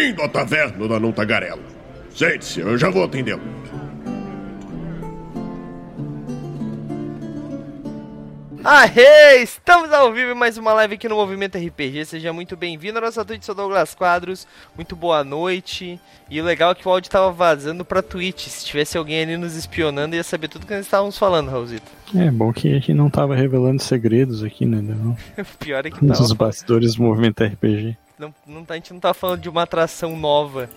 Bem-vindo à taverna da Não Tagarela. Sente-se, eu já vou atendê-lo. Aê! Estamos ao vivo em mais uma live aqui no Movimento RPG. Seja muito bem-vindo à nossa Twitch, sou Douglas Quadros. Muito boa noite. E o legal é que o áudio tava vazando pra Twitch. Se tivesse alguém ali nos espionando, ia saber tudo que nós estávamos falando, Raulzito. É bom que a gente não tava revelando segredos aqui, né? Não. pior é que Nos tava. bastidores do Movimento RPG. Não, não, tá- a gente não tá falando de uma atração nova.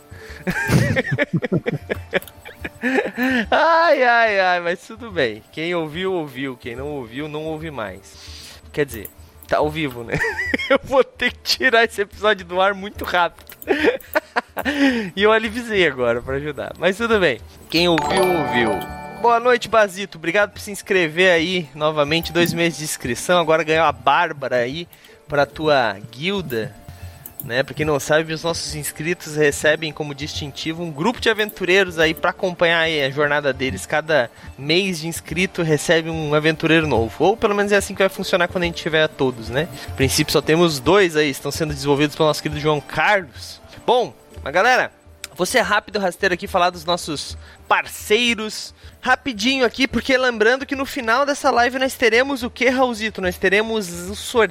ai, ai, ai, mas tudo bem. Quem ouviu, ouviu. Quem não ouviu, não ouve mais. Quer dizer, tá ao vivo, né? eu vou ter que tirar esse episódio do ar muito rápido. e eu alivisei agora pra ajudar. Mas tudo bem. Quem ouviu, ouviu. Boa noite, Basito. Obrigado por se inscrever aí novamente. Dois meses de inscrição. Agora ganhou a Bárbara aí pra tua guilda né? Pra quem não sabe, os nossos inscritos recebem como distintivo um grupo de aventureiros aí para acompanhar aí a jornada deles. Cada mês de inscrito recebe um aventureiro novo. Ou pelo menos é assim que vai funcionar quando a gente tiver todos, né? A princípio só temos dois aí, estão sendo desenvolvidos pelo nosso querido João Carlos. Bom, mas galera, vou ser rápido rasteiro aqui falar dos nossos parceiros. Rapidinho aqui, porque lembrando que no final dessa live nós teremos o que, Raulzito? Nós teremos o sor...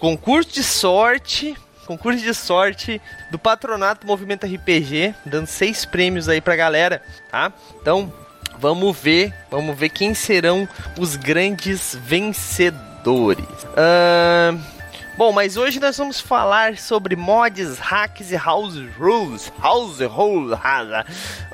concurso de sorte concurso de sorte do Patronato Movimento RPG, dando seis prêmios aí pra galera, tá? Então, vamos ver, vamos ver quem serão os grandes vencedores. Ahn, Bom, mas hoje nós vamos falar sobre mods, hacks e house rules. House rules,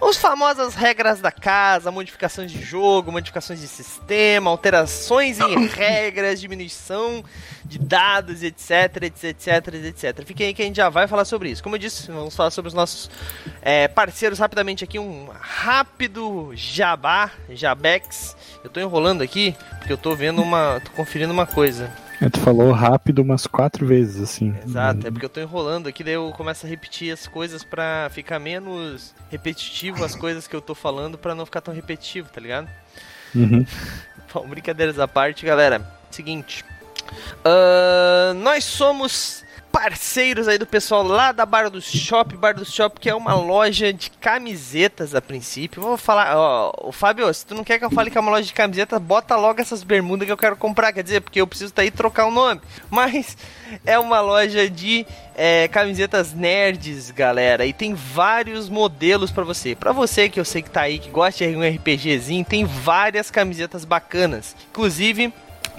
as famosas regras da casa, modificações de jogo, modificações de sistema, alterações em regras, diminuição de dados, etc, etc, etc. Fiquem aí que a gente já vai falar sobre isso. Como eu disse, vamos falar sobre os nossos é, parceiros rapidamente aqui. Um rápido jabá, jabex. Eu tô enrolando aqui porque eu tô vendo uma. tô conferindo uma coisa. É, tu falou rápido umas quatro vezes, assim. Exato, é porque eu tô enrolando aqui, daí eu começo a repetir as coisas pra ficar menos repetitivo as coisas que eu tô falando pra não ficar tão repetitivo, tá ligado? Uhum. Bom, brincadeiras à parte, galera. Seguinte. ahn, nós somos parceiros aí do pessoal lá da Bar do Shop, Bar do Shop, que é uma loja de camisetas a princípio. Vou falar, ó, o Fábio, se tu não quer que eu fale que é uma loja de camisetas, bota logo essas bermudas que eu quero comprar, quer dizer, porque eu preciso tá aí trocar o nome. Mas é uma loja de é, camisetas nerds, galera, e tem vários modelos pra você. Pra você que eu sei que tá aí, que gosta de um RPGzinho, tem várias camisetas bacanas. Inclusive,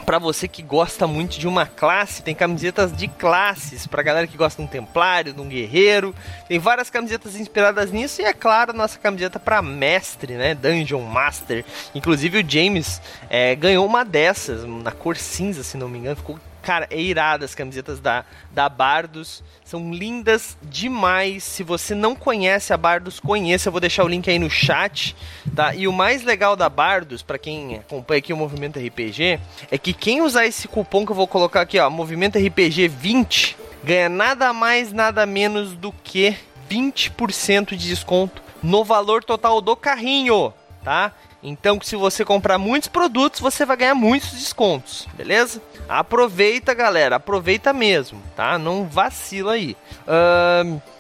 Pra você que gosta muito de uma classe, tem camisetas de classes. Pra galera que gosta de um templário, de um guerreiro. Tem várias camisetas inspiradas nisso. E é claro, nossa camiseta pra mestre, né? Dungeon Master. Inclusive o James é, ganhou uma dessas, na cor cinza, se não me engano. Ficou Cara, é irada as camisetas da, da Bardos. São lindas demais. Se você não conhece a Bardos, conheça. Eu vou deixar o link aí no chat, tá? E o mais legal da Bardos, para quem acompanha aqui o Movimento RPG, é que quem usar esse cupom que eu vou colocar aqui, ó, Movimento RPG 20, ganha nada mais, nada menos do que 20% de desconto no valor total do carrinho, tá? Então, se você comprar muitos produtos, você vai ganhar muitos descontos, beleza? Aproveita, galera, aproveita mesmo, tá? Não vacila aí.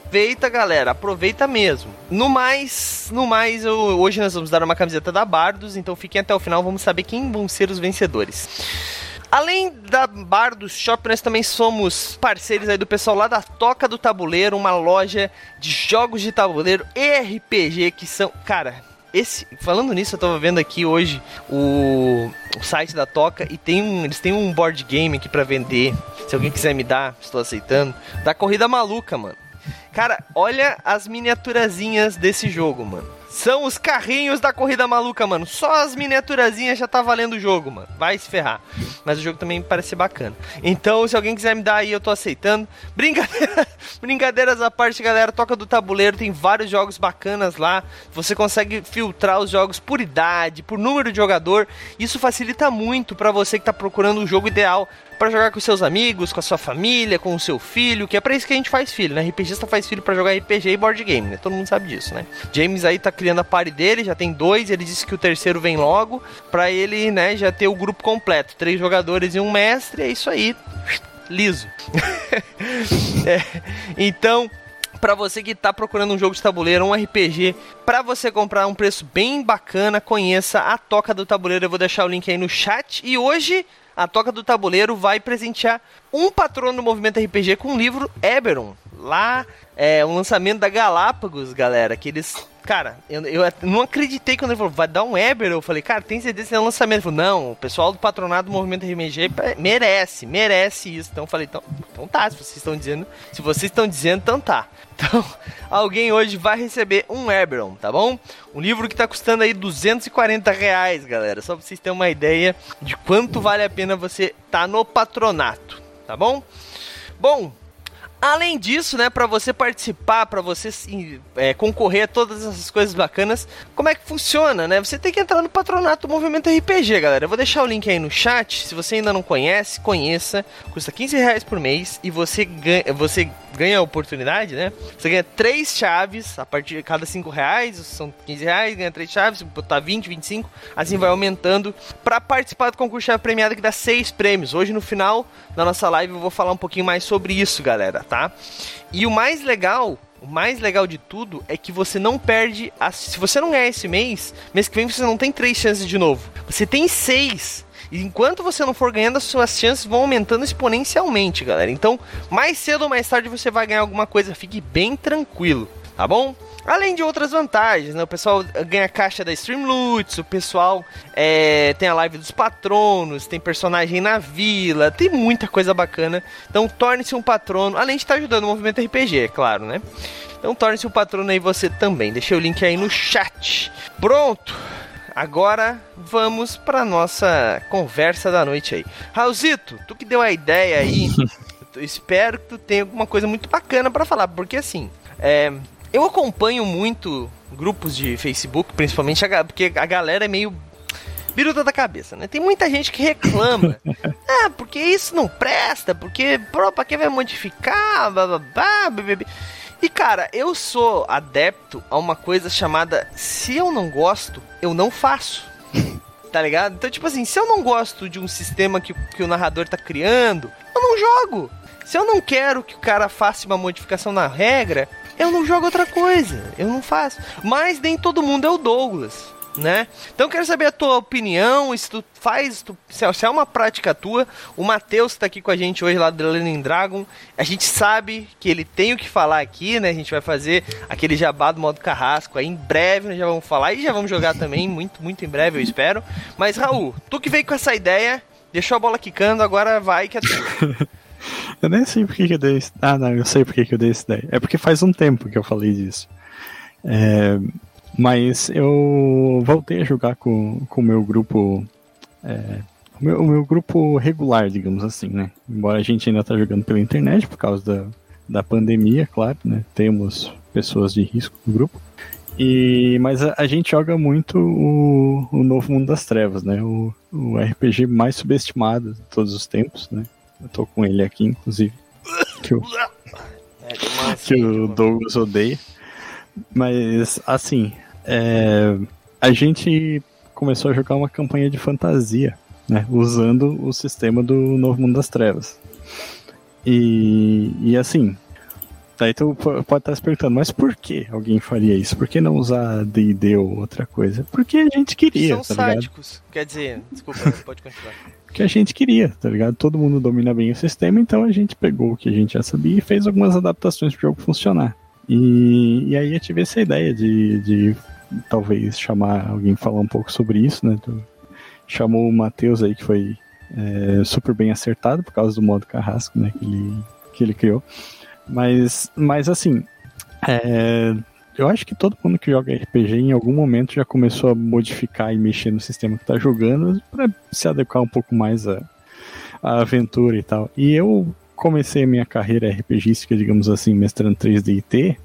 Aproveita, galera, aproveita mesmo. No mais, no mais, eu- hoje nós vamos dar uma camiseta da Bardos, então fiquem até o final, vamos saber quem vão ser os vencedores. Além da Bar do Shop, nós também somos parceiros aí do pessoal lá da Toca do Tabuleiro, uma loja de jogos de tabuleiro e RPG que são, cara, esse, falando nisso, eu tava vendo aqui hoje o, o site da Toca e tem um, eles têm um board game aqui pra vender. Se alguém quiser me dar, estou aceitando. Da Corrida Maluca, mano. Cara, olha as miniaturazinhas desse jogo, mano. São os carrinhos da corrida maluca, mano. Só as miniaturazinhas já tá valendo o jogo, mano. Vai se ferrar. Mas o jogo também parece ser bacana. Então, se alguém quiser me dar aí, eu tô aceitando. Brincadeira, brincadeiras à parte, galera. Toca do tabuleiro, tem vários jogos bacanas lá. Você consegue filtrar os jogos por idade, por número de jogador. Isso facilita muito pra você que tá procurando o jogo ideal para jogar com seus amigos, com a sua família, com o seu filho, que é pra isso que a gente faz filho, né? RPGista faz filho pra jogar RPG e board game, né? Todo mundo sabe disso, né? James aí tá criando a party dele, já tem dois, ele disse que o terceiro vem logo, pra ele, né, já ter o grupo completo, três jogadores e um mestre, é isso aí. Liso. É, então, para você que tá procurando um jogo de tabuleiro, um RPG, para você comprar um preço bem bacana, conheça a Toca do Tabuleiro. Eu vou deixar o link aí no chat. E hoje a Toca do Tabuleiro vai presentear um patrono do movimento RPG com o livro Eberon. Lá é um lançamento da Galápagos, galera, que eles Cara, eu, eu não acreditei quando ele falou, vai dar um Eber. Eu falei, cara, tem certeza que é um lançamento? Ele falou, não, o pessoal do patronato do movimento RMG merece, merece isso. Então eu falei, então, então tá, se vocês estão dizendo, se vocês estão dizendo, então tá. Então, alguém hoje vai receber um Eberon, tá bom? Um livro que tá custando aí 240 reais, galera. Só pra vocês terem uma ideia de quanto vale a pena você tá no patronato, tá bom? Bom, Além disso, né, para você participar, para você é, concorrer a todas essas coisas bacanas, como é que funciona, né? Você tem que entrar no patronato do Movimento RPG, galera. Eu vou deixar o link aí no chat. Se você ainda não conhece, conheça. Custa 15 reais por mês e você ganha, você ganha a oportunidade, né? Você ganha três chaves a partir de cada 5 reais, são 15 reais, ganha três chaves, botar 20, 25, assim vai aumentando. Para participar do concurso chave premiada que dá seis prêmios. Hoje no final da nossa live eu vou falar um pouquinho mais sobre isso, galera tá? E o mais legal, o mais legal de tudo é que você não perde. A, se você não ganhar esse mês, mês que vem você não tem três chances de novo. Você tem seis. E enquanto você não for ganhando, as suas chances vão aumentando exponencialmente, galera. Então, mais cedo ou mais tarde você vai ganhar alguma coisa. Fique bem tranquilo, tá bom? Além de outras vantagens, né? O pessoal ganha caixa da Streamloots, o pessoal é, tem a live dos patronos, tem personagem na vila, tem muita coisa bacana. Então torne-se um patrono, além de estar ajudando o movimento RPG, é claro, né? Então torne-se um patrono aí você também. Deixei o link aí no chat. Pronto! Agora vamos para nossa conversa da noite aí. Raulzito, tu que deu a ideia aí, espero que tu tenha alguma coisa muito bacana para falar, porque assim, é, eu acompanho muito grupos de Facebook, principalmente a, porque a galera é meio biruta da cabeça, né? Tem muita gente que reclama. ah, porque isso não presta, porque, pô, pra que vai modificar, blá, blá, blá, blá, blá. E cara, eu sou adepto a uma coisa chamada se eu não gosto, eu não faço. tá ligado? Então, tipo assim, se eu não gosto de um sistema que, que o narrador tá criando, eu não jogo. Se eu não quero que o cara faça uma modificação na regra, eu não jogo outra coisa, eu não faço. Mas nem todo mundo é o Douglas. Né? Então quero saber a tua opinião, se tu faz, tu, se é uma prática tua. O Matheus está aqui com a gente hoje lá do Lenin Dragon. A gente sabe que ele tem o que falar aqui, né? A gente vai fazer aquele jabá do modo carrasco aí em breve, nós já vamos falar e já vamos jogar também, muito, muito em breve, eu espero. Mas Raul, tu que veio com essa ideia, deixou a bola quicando, agora vai que é tu. Eu nem sei porque que eu dei isso. Ah, não, eu sei porque que eu dei isso daí. É porque faz um tempo que eu falei disso. É, mas eu voltei a jogar com o meu grupo. É, o, meu, meu grupo regular, digamos assim, né? Embora a gente ainda tá jogando pela internet por causa da, da pandemia, claro, né? Temos pessoas de risco no grupo. E, mas a, a, gente joga muito o, o Novo Mundo das Trevas, né? O, o RPG mais subestimado de todos os tempos, né? Eu tô com ele aqui, inclusive. Que o, é, que o Douglas odeia. Mas, assim, é, a gente começou a jogar uma campanha de fantasia, né? Usando o sistema do Novo Mundo das Trevas. E, e assim, daí tu pode estar se perguntando, mas por que alguém faria isso? Por que não usar D&D ou outra coisa? Porque a gente queria, São tá sádicos. Ligado? Quer dizer, desculpa, pode continuar que a gente queria, tá ligado? Todo mundo domina bem o sistema, então a gente pegou o que a gente já sabia e fez algumas adaptações para o jogo funcionar. E, e aí eu tive essa ideia de, de talvez chamar alguém falar um pouco sobre isso, né? Chamou o Matheus aí, que foi é, super bem acertado por causa do modo carrasco, né? Que ele, que ele criou. Mas, mas assim, é, eu acho que todo mundo que joga RPG em algum momento já começou a modificar e mexer no sistema que tá jogando para se adequar um pouco mais à, à aventura e tal. E eu comecei a minha carreira RPGística, digamos assim, mestrando 3D e T,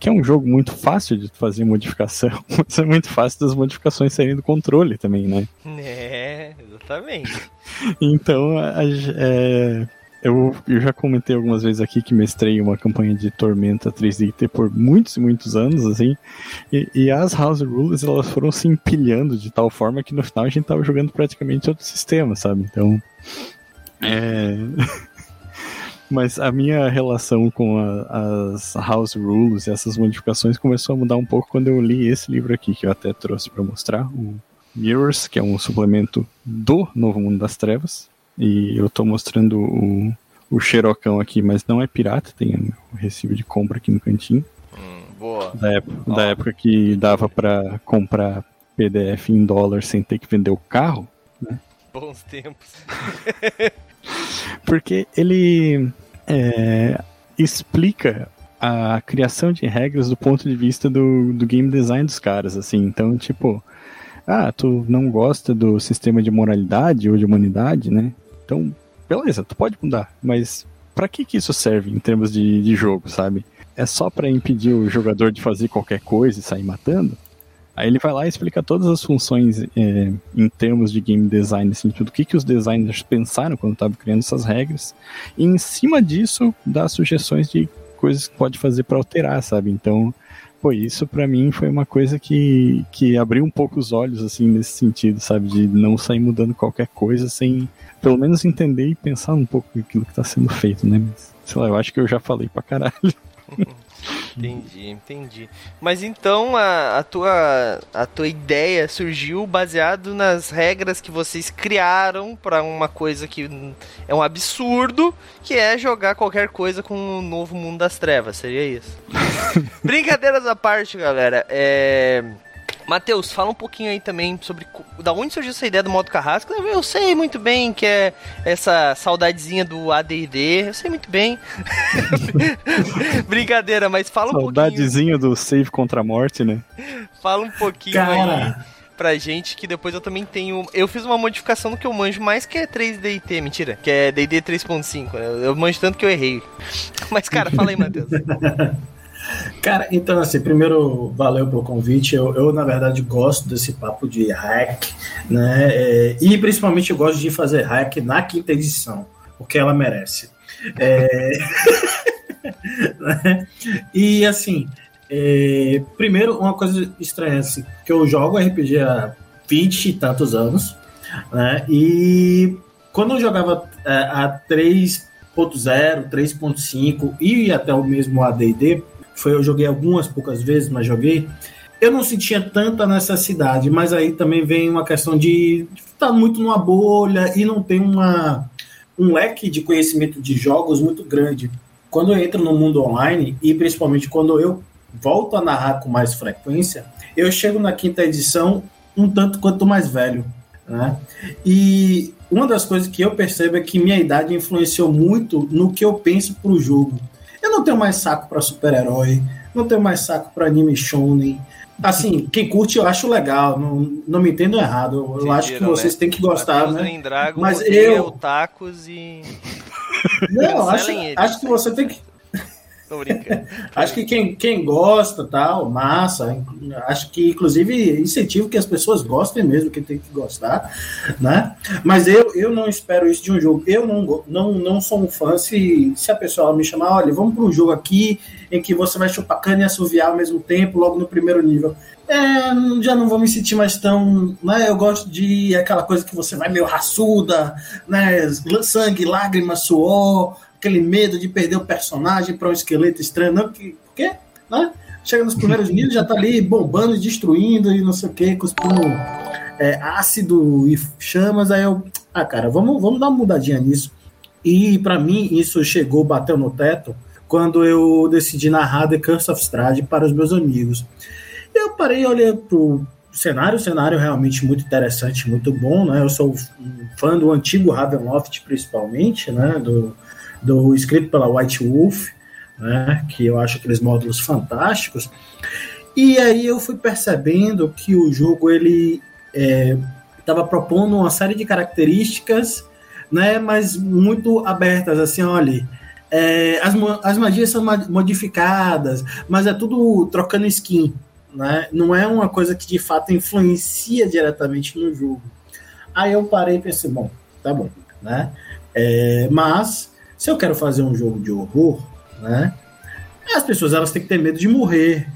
que é um jogo muito fácil de fazer modificação, mas é muito fácil das modificações saírem do controle também, né? É, exatamente. então, a, é, eu, eu já comentei algumas vezes aqui que mestrei uma campanha de Tormenta 3DT por muitos e muitos anos, assim, e, e, as House Rules elas foram se empilhando de tal forma que no final a gente tava jogando praticamente outro sistema, sabe? Então. É. Mas a minha relação com a, as house rules e essas modificações começou a mudar um pouco quando eu li esse livro aqui, que eu até trouxe para mostrar, o Mirrors, que é um suplemento do Novo Mundo das Trevas. E eu estou mostrando o, o xerocão aqui, mas não é pirata, tem o recibo de compra aqui no cantinho. Hum, boa. Da época, da época que dava para comprar PDF em dólar sem ter que vender o carro. Né? Bons tempos. Porque ele é, explica a criação de regras do ponto de vista do, do game design dos caras, assim. Então, tipo, ah, tu não gosta do sistema de moralidade ou de humanidade, né? Então, beleza, tu pode mudar, mas para que que isso serve em termos de, de jogo, sabe? É só para impedir o jogador de fazer qualquer coisa e sair matando? Aí ele vai lá e explica todas as funções é, em termos de game design, assim, tudo o que, que os designers pensaram quando estavam criando essas regras, e em cima disso dá sugestões de coisas que pode fazer para alterar, sabe? Então, pô, isso para mim foi uma coisa que, que abriu um pouco os olhos, assim, nesse sentido, sabe? De não sair mudando qualquer coisa sem pelo menos entender e pensar um pouco aquilo que tá sendo feito, né? Mas, sei lá, eu acho que eu já falei pra caralho. Entendi, entendi. Mas então a, a, tua, a tua ideia surgiu baseado nas regras que vocês criaram para uma coisa que é um absurdo, que é jogar qualquer coisa com o novo mundo das trevas, seria isso? Brincadeiras à parte, galera. É Matheus, fala um pouquinho aí também sobre da onde surgiu essa ideia do modo carrasco. Eu sei muito bem que é essa saudadezinha do AD&D, eu sei muito bem. Brincadeira, mas fala um pouquinho. Saudadezinha do save contra a morte, né? Fala um pouquinho Cara. aí pra gente que depois eu também tenho. Eu fiz uma modificação no que eu manjo mais que é 3DT, mentira, que é DD 3.5. Eu manjo tanto que eu errei. Mas, cara, fala aí, Matheus. Cara, então assim, primeiro valeu pelo convite. Eu, eu, na verdade gosto desse papo de hack, né? É, e principalmente eu gosto de fazer hack na quinta edição, porque ela merece. É... e assim, é... primeiro uma coisa estranha assim, que eu jogo RPG há 20 e tantos anos, né? E quando eu jogava é, a 3.0, 3.5 e até o mesmo AD&D, foi eu joguei algumas poucas vezes, mas joguei. Eu não sentia tanta necessidade, mas aí também vem uma questão de estar tá muito numa bolha e não tem uma, um leque de conhecimento de jogos muito grande. Quando eu entro no mundo online, e principalmente quando eu volto a narrar com mais frequência, eu chego na quinta edição um tanto quanto mais velho. Né? E uma das coisas que eu percebo é que minha idade influenciou muito no que eu penso para o jogo. Eu não tenho mais saco para super-herói, não tenho mais saco para anime shonen. Assim, quem curte eu acho legal, não, não me entendo errado. Eu acho que vocês né? têm que gostar, né? Dragon, Mas eu tacos e Não, acho, acho que você tem que Tô brincando. Acho que quem, quem gosta, tal, massa. Acho que, inclusive, incentivo que as pessoas gostem mesmo, que tem que gostar, né? Mas eu, eu não espero isso de um jogo. Eu não, não, não sou um fã se, se a pessoa me chamar, olha, vamos para um jogo aqui em que você vai chupar cana e assoviar ao mesmo tempo, logo no primeiro nível. É, já não vou me sentir mais tão. Né, eu gosto de aquela coisa que você vai meio raçuda, né? Sangue, lágrimas, suor aquele medo de perder o personagem para um esqueleto estranho, não, porque, porque né? Chega nos primeiros níveis, já tá ali bombando, destruindo e não sei o que, cuspindo é, ácido e chamas. Aí eu, ah, cara, vamos, vamos dar uma mudadinha nisso. E para mim, isso chegou, bateu no teto, quando eu decidi narrar The Curse of Strahd para os meus amigos. Eu parei, olhei pro cenário, cenário realmente muito interessante, muito bom, né? Eu sou fã do antigo Ravenloft, principalmente, né? Do, do escrito pela White Wolf, né, que eu acho aqueles módulos fantásticos. E aí eu fui percebendo que o jogo ele estava é, propondo uma série de características, né, mas muito abertas, assim, olha, é, as, as magias são modificadas, mas é tudo trocando skin, né? Não é uma coisa que de fato influencia diretamente no jogo. Aí eu parei e pensei, bom, tá bom, né? É, mas se eu quero fazer um jogo de horror, né? As pessoas elas têm que ter medo de morrer.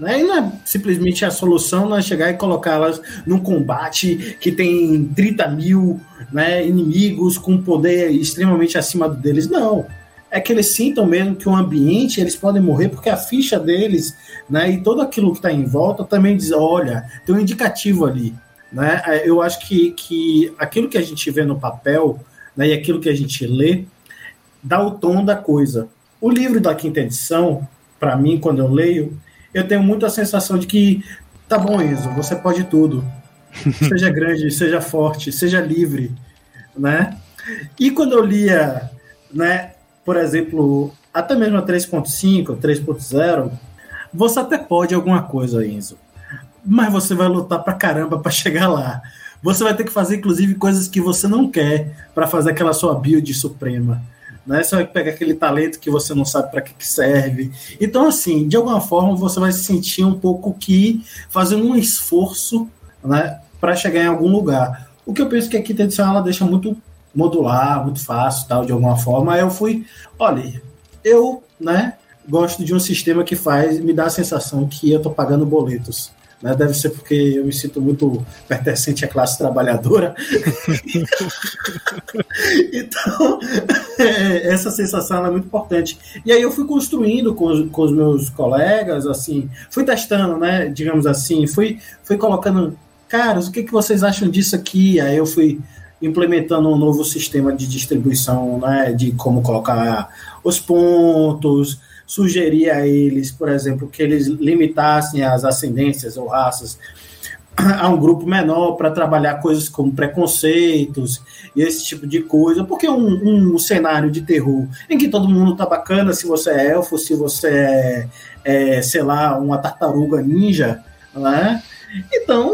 Né? E não é simplesmente a solução não é chegar e colocá-las num combate que tem 30 mil né, inimigos com poder extremamente acima deles. Não. é que eles sintam mesmo que o ambiente eles podem morrer porque a ficha deles, né, e todo aquilo que está em volta também diz, olha, tem um indicativo ali, né? Eu acho que, que aquilo que a gente vê no papel, né, e aquilo que a gente lê, dá o tom da coisa. O livro da quinta edição, para mim, quando eu leio, eu tenho muito a sensação de que tá bom, Enzo, você pode tudo. seja grande, seja forte, seja livre, né? E quando eu lia, né, por exemplo, até mesmo a 3.5, 3.0, você até pode alguma coisa, Enzo. Mas você vai lutar pra caramba para chegar lá. Você vai ter que fazer, inclusive, coisas que você não quer para fazer aquela sua build suprema. Né? Você vai pegar aquele talento que você não sabe para que, que serve. Então, assim, de alguma forma, você vai se sentir um pouco que fazendo um esforço né, para chegar em algum lugar. O que eu penso que a quinta edição ela deixa muito modular, muito fácil, tal, de alguma forma. Eu fui, olha, eu, né, gosto de um sistema que faz, me dá a sensação que eu estou pagando boletos. Né? Deve ser porque eu me sinto muito pertencente à classe trabalhadora. então, é, essa sensação é muito importante. E aí eu fui construindo com os, com os meus colegas, assim, fui testando, né, digamos assim, fui, fui colocando, caras, o que, que vocês acham disso aqui? Aí eu fui implementando um novo sistema de distribuição, né, de como colocar os pontos, sugerir a eles, por exemplo, que eles limitassem as ascendências ou raças a um grupo menor para trabalhar coisas como preconceitos e esse tipo de coisa, porque um, um cenário de terror em que todo mundo tá bacana, se você é elfo, se você é, é sei lá, uma tartaruga ninja, né? Então,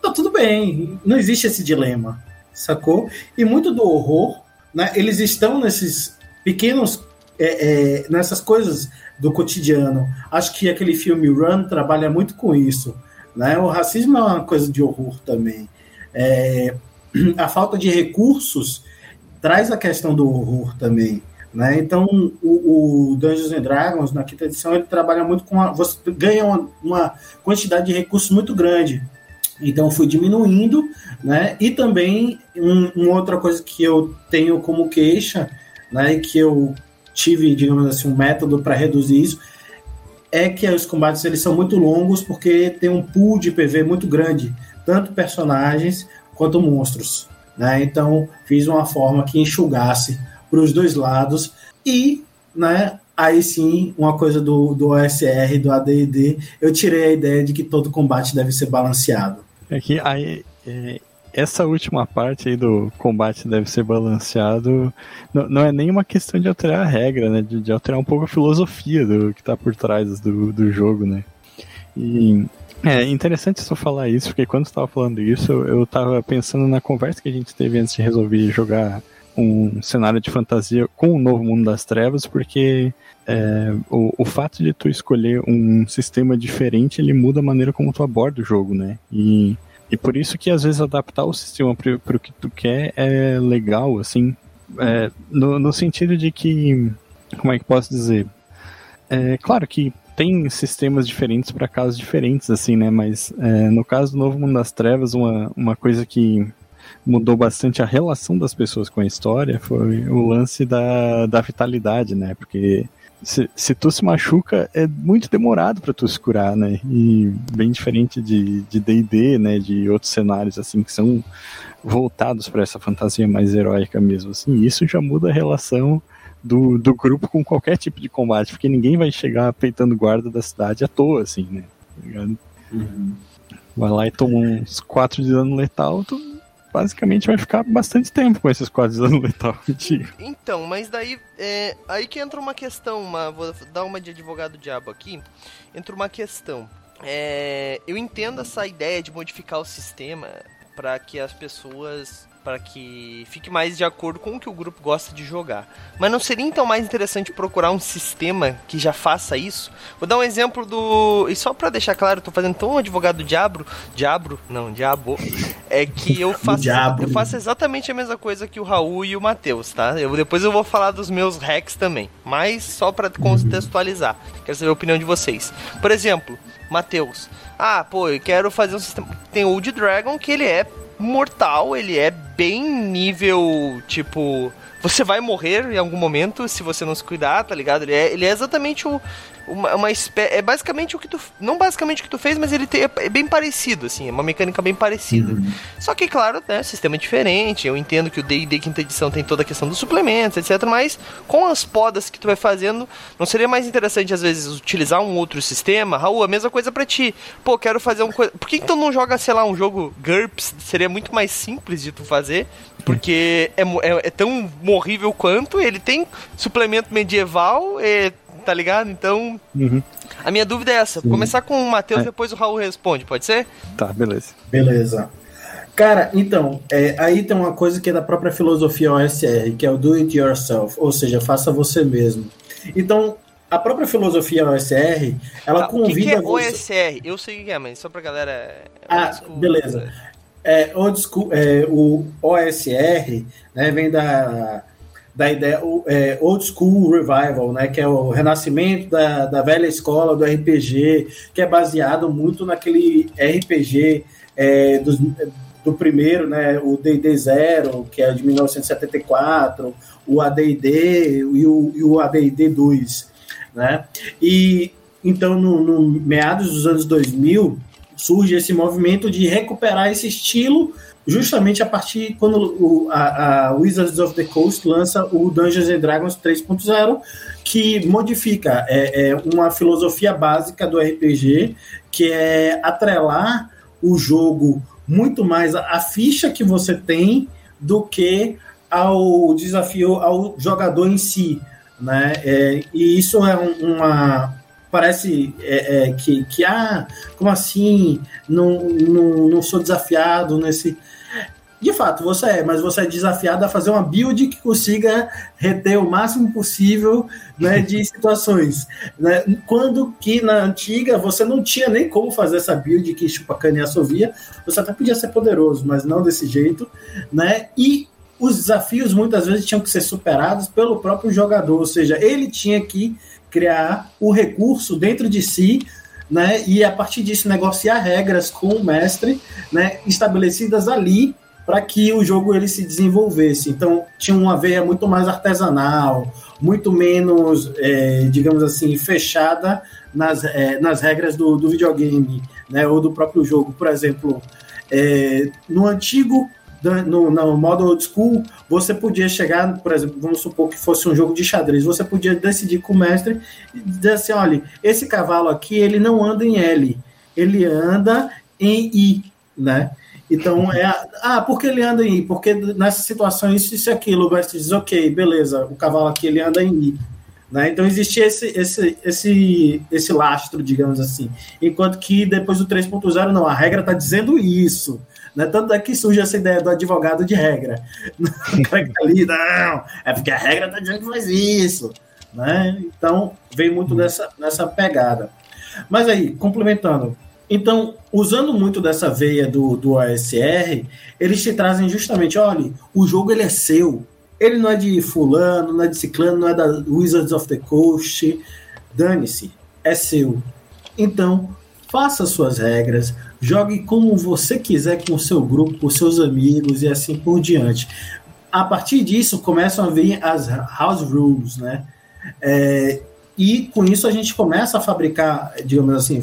tá tudo bem, não existe esse dilema sacou? E muito do horror, né, eles estão nesses pequenos, é, é, nessas coisas do cotidiano. Acho que aquele filme Run trabalha muito com isso. Né? O racismo é uma coisa de horror também. É, a falta de recursos traz a questão do horror também. Né? Então, o, o, Dungeons and Dragons, na quinta edição, ele trabalha muito com. A, você ganha uma, uma quantidade de recursos muito grande. Então, fui diminuindo né? E também um, uma outra coisa que eu tenho como queixa, né, que eu tive, digamos assim, um método para reduzir isso, é que os combates eles são muito longos porque tem um pool de PV muito grande, tanto personagens quanto monstros. Né? Então, fiz uma forma que enxugasse para os dois lados e, né, aí sim, uma coisa do, do OSR, do AD&D, eu tirei a ideia de que todo combate deve ser balanceado. É que aí, é, essa última parte aí do combate deve ser balanceado não, não é nem uma questão de alterar a regra, né? De, de alterar um pouco a filosofia do que está por trás do, do jogo, né? E é interessante só falar isso, porque quando estava falando isso, eu estava pensando na conversa que a gente teve antes de resolver jogar um cenário de fantasia com o novo mundo das trevas, porque é, o, o fato de tu escolher um sistema diferente, ele muda a maneira como tu aborda o jogo, né? E e por isso que às vezes adaptar o sistema para o que tu quer é legal, assim, é, no, no sentido de que, como é que posso dizer? É claro que tem sistemas diferentes para casos diferentes, assim, né? Mas é, no caso do Novo Mundo das Trevas, uma, uma coisa que mudou bastante a relação das pessoas com a história foi o lance da, da vitalidade, né? Porque se, se tu se machuca, é muito demorado para tu se curar, né? E bem diferente de D&D, né? De outros cenários, assim, que são voltados para essa fantasia mais heróica mesmo, assim. Isso já muda a relação do, do grupo com qualquer tipo de combate, porque ninguém vai chegar peitando guarda da cidade à toa, assim, né? Tá uhum. Vai lá e toma uns 4 de dano letal, tu basicamente vai ficar bastante tempo com esses quadros dano letal contigo. Então, mas daí é, aí que entra uma questão, uma, vou dar uma de advogado diabo aqui, entra uma questão. É, eu entendo essa ideia de modificar o sistema para que as pessoas para que fique mais de acordo com o que o grupo gosta de jogar. Mas não seria então mais interessante procurar um sistema que já faça isso? Vou dar um exemplo do. E só para deixar claro, eu tô fazendo tão advogado diabo. Diabro? Não, diabo. É que eu faço. eu faço exatamente a mesma coisa que o Raul e o Matheus, tá? Eu, depois eu vou falar dos meus hacks também. Mas só para contextualizar. Quero saber a opinião de vocês. Por exemplo, Matheus, ah, pô, eu quero fazer um sistema. Tem o Old Dragon que ele é mortal, ele é bem nível, tipo. Você vai morrer em algum momento se você não se cuidar, tá ligado? Ele é, ele é exatamente o, uma, uma espécie. É basicamente o que tu. Não basicamente o que tu fez, mas ele tem, é bem parecido, assim. É uma mecânica bem parecida. Uhum. Só que, claro, né, sistema é diferente. Eu entendo que o DD quinta edição tem toda a questão dos suplementos, etc. Mas com as podas que tu vai fazendo, não seria mais interessante, às vezes, utilizar um outro sistema? Raul, a mesma coisa para ti. Pô, quero fazer um coisa. Por que, tu não joga, sei lá, um jogo GURPS? Seria muito mais simples de tu fazer. Porque é, é, é tão morrível quanto. Ele tem suplemento medieval. É, tá ligado? Então, uhum. a minha dúvida é essa. Vou começar com o Matheus, é. depois o Raul responde, pode ser? Tá, beleza. Beleza. Cara, então, é, aí tem uma coisa que é da própria filosofia OSR, que é o do it yourself, ou seja, faça você mesmo. Então, a própria filosofia OSR, ela ah, convida. O que, que é você... OSR? Eu sei o que é, mas só pra galera. É ah, school, beleza. É, old school, é, o OSR né, vem da da ideia é, old school revival, né, que é o renascimento da, da velha escola do RPG, que é baseado muito naquele RPG é, do, do primeiro, né, o D&D Zero, que é de 1974, o AD&D e o, e o AD&D 2, né, e então no, no meados dos anos 2000 surge esse movimento de recuperar esse estilo justamente a partir quando o, a, a, Wizards of the Coast lança o Dungeons and Dragons 3.0, que modifica é, é, uma filosofia básica do RPG, que é atrelar o jogo muito mais à ficha que você tem do que ao desafio ao jogador em si, né? É, e isso é uma parece é, é, que, que ah, como assim não, não, não sou desafiado nesse de fato, você é, mas você é desafiado a fazer uma build que consiga reter o máximo possível né, de situações. Né? Quando que na antiga você não tinha nem como fazer essa build que chupa cana e assovia, você até podia ser poderoso, mas não desse jeito. Né? E os desafios muitas vezes tinham que ser superados pelo próprio jogador, ou seja, ele tinha que criar o recurso dentro de si né, e a partir disso negociar regras com o mestre, né, estabelecidas ali para que o jogo ele se desenvolvesse. Então tinha uma veia muito mais artesanal, muito menos, é, digamos assim, fechada nas, é, nas regras do, do videogame, né, ou do próprio jogo. Por exemplo, é, no antigo no, no, modo old school, você podia chegar, por exemplo, vamos supor que fosse um jogo de xadrez, você podia decidir com o mestre e dizer assim, olha, esse cavalo aqui, ele não anda em L, ele anda em I, né? Então, é. Ah, porque ele anda em I? Porque nessa situação, isso, e aquilo. O mestre diz, ok, beleza, o cavalo aqui ele anda em I. Né? Então, existe esse, esse, esse, esse lastro, digamos assim. Enquanto que depois do 3.0, não, a regra está dizendo isso. Né? Tanto é que surge essa ideia do advogado de regra. ali, não, é porque a regra está dizendo que faz isso. Né? Então, vem muito nessa, nessa pegada. Mas aí, complementando, então, usando muito dessa veia do, do ASR, eles te trazem justamente, olha, o jogo ele é seu. Ele não é de fulano, não é de ciclano, não é da Wizards of the Coast. Dane-se, é seu. Então, faça suas regras, jogue como você quiser com o seu grupo, com seus amigos e assim por diante. A partir disso, começam a vir as house rules, né? É, e com isso a gente começa a fabricar, digamos assim,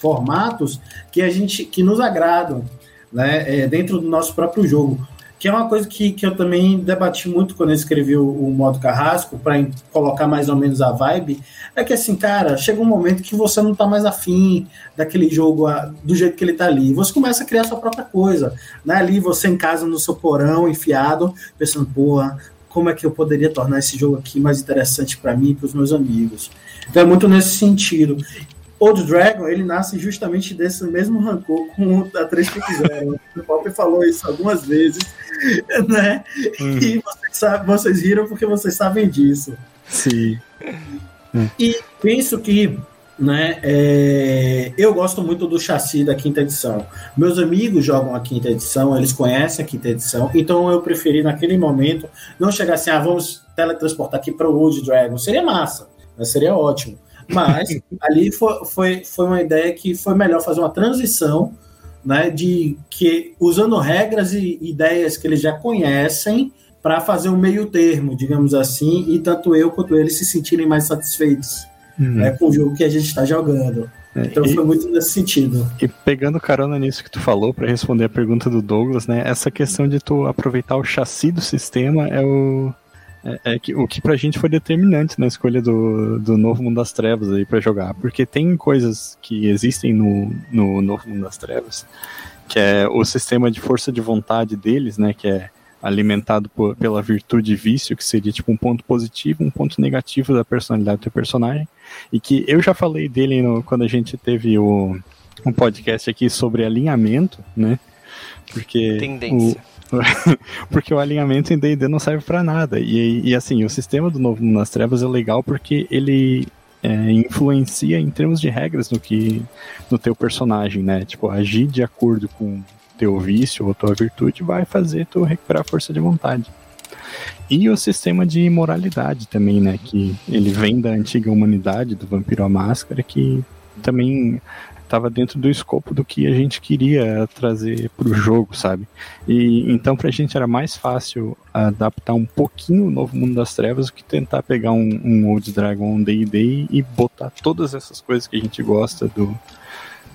formatos que a gente que nos agradam, né, é, dentro do nosso próprio jogo. Que é uma coisa que, que eu também debati muito quando eu escrevi o, o modo carrasco, para colocar mais ou menos a vibe. É que assim, cara, chega um momento que você não tá mais afim daquele jogo do jeito que ele tá ali. Você começa a criar sua própria coisa. Né? Ali você em casa, no seu porão, enfiado, pensando, porra, como é que eu poderia tornar esse jogo aqui mais interessante para mim e para os meus amigos. Então é muito nesse sentido. Old Dragon, ele nasce justamente desse mesmo rancor com a 3.0. o Pop falou isso algumas vezes, né? Uhum. E vocês, sabem, vocês riram porque vocês sabem disso. Sim. E penso que né, é, eu gosto muito do chassi da quinta edição. Meus amigos jogam a quinta edição, eles conhecem a quinta edição, então eu preferi naquele momento não chegar assim, ah, vamos teletransportar aqui para o Old Dragon. Seria massa, né, seria ótimo Mas ali foi, foi, foi uma ideia que foi melhor fazer uma transição, né? De que usando regras e ideias que eles já conhecem para fazer um meio termo, digamos assim, e tanto eu quanto eles se sentirem mais satisfeitos uhum. né, com o jogo que a gente está jogando. É, então e, foi muito nesse sentido. E pegando carona nisso que tu falou, para responder a pergunta do Douglas, né? Essa questão de tu aproveitar o chassi do sistema é o. É, é que, o que pra gente foi determinante na escolha do, do Novo Mundo das Trevas aí para jogar. Porque tem coisas que existem no, no Novo Mundo das Trevas, que é o sistema de força de vontade deles, né? Que é alimentado por, pela virtude e vício, que seria tipo um ponto positivo, um ponto negativo da personalidade do personagem, e que eu já falei dele no, quando a gente teve o, um podcast aqui sobre alinhamento, né? Porque Tendência. O, porque o alinhamento em D&D não serve para nada. E, e assim, o sistema do Novo Mundo nas Trevas é legal porque ele é, influencia em termos de regras no que no teu personagem, né? Tipo, agir de acordo com teu vício ou tua virtude vai fazer tu recuperar força de vontade. E o sistema de imoralidade também, né? Que ele vem da antiga humanidade, do Vampiro à Máscara, que também estava dentro do escopo do que a gente queria trazer para o jogo, sabe? E então para a gente era mais fácil adaptar um pouquinho o Novo Mundo das Trevas do que tentar pegar um, um Old Dragon, um D&D e botar todas essas coisas que a gente gosta do,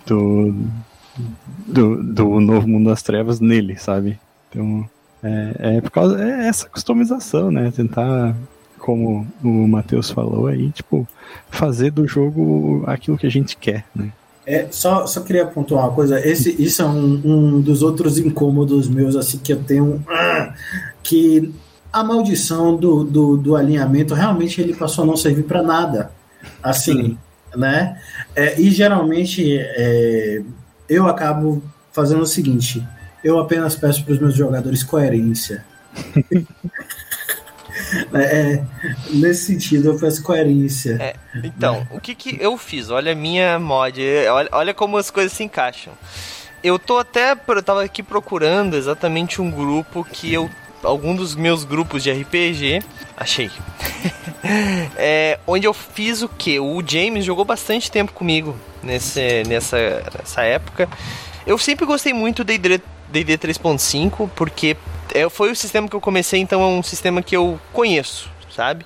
do do, do Novo Mundo das Trevas nele, sabe? Então, é, é por causa é essa customização, né? Tentar, como o Matheus falou aí, tipo, fazer do jogo aquilo que a gente quer, né? É, só, só queria pontuar uma coisa. Esse, isso é um, um dos outros incômodos meus, assim, que eu tenho. Ah, que a maldição do, do, do alinhamento realmente ele passou a não servir para nada. Assim, Sim. né? É, e geralmente. É, eu acabo fazendo o seguinte: eu apenas peço para os meus jogadores coerência. É, é, nesse sentido, eu peço coerência. É, então, o que, que eu fiz? Olha a minha mod, olha, olha como as coisas se encaixam. Eu tô até, eu tava aqui procurando exatamente um grupo que eu algum dos meus grupos de RPG. Achei. é, onde eu fiz o que? O James jogou bastante tempo comigo nesse, nessa, nessa época. Eu sempre gostei muito do D&D 3.5 porque é, foi o sistema que eu comecei, então é um sistema que eu conheço, sabe?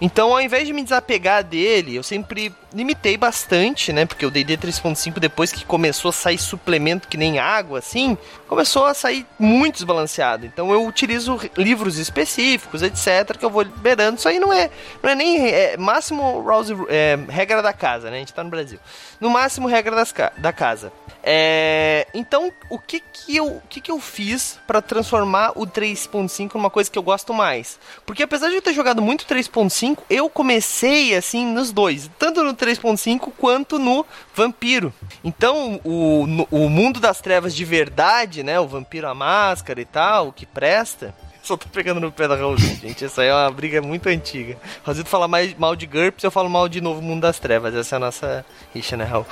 Então, ao invés de me desapegar dele, eu sempre limitei bastante, né? Porque o D&D 3.5 depois que começou a sair suplemento que nem água, assim, começou a sair muito desbalanceado. Então, eu utilizo livros específicos, etc, que eu vou liberando. Isso aí não é, não é nem é, máximo Rouse, é, regra da casa, né? A gente tá no Brasil. No máximo regra das, da casa. É, então, o que que eu, o que que eu fiz para transformar o 3.5 numa coisa que eu gosto mais? Porque apesar de eu ter jogado muito 3.5, eu comecei assim nos dois, tanto no 3.5 quanto no Vampiro. Então, o, no, o mundo das trevas de verdade, né, o Vampiro a máscara e tal, o que presta, só tô pegando no pé da Raulzinho, gente. Essa aí é uma briga muito antiga. Raulzito fala mais mal de GURPS, eu falo mal de Novo Mundo das Trevas. Essa é a nossa rixa, né, Raul?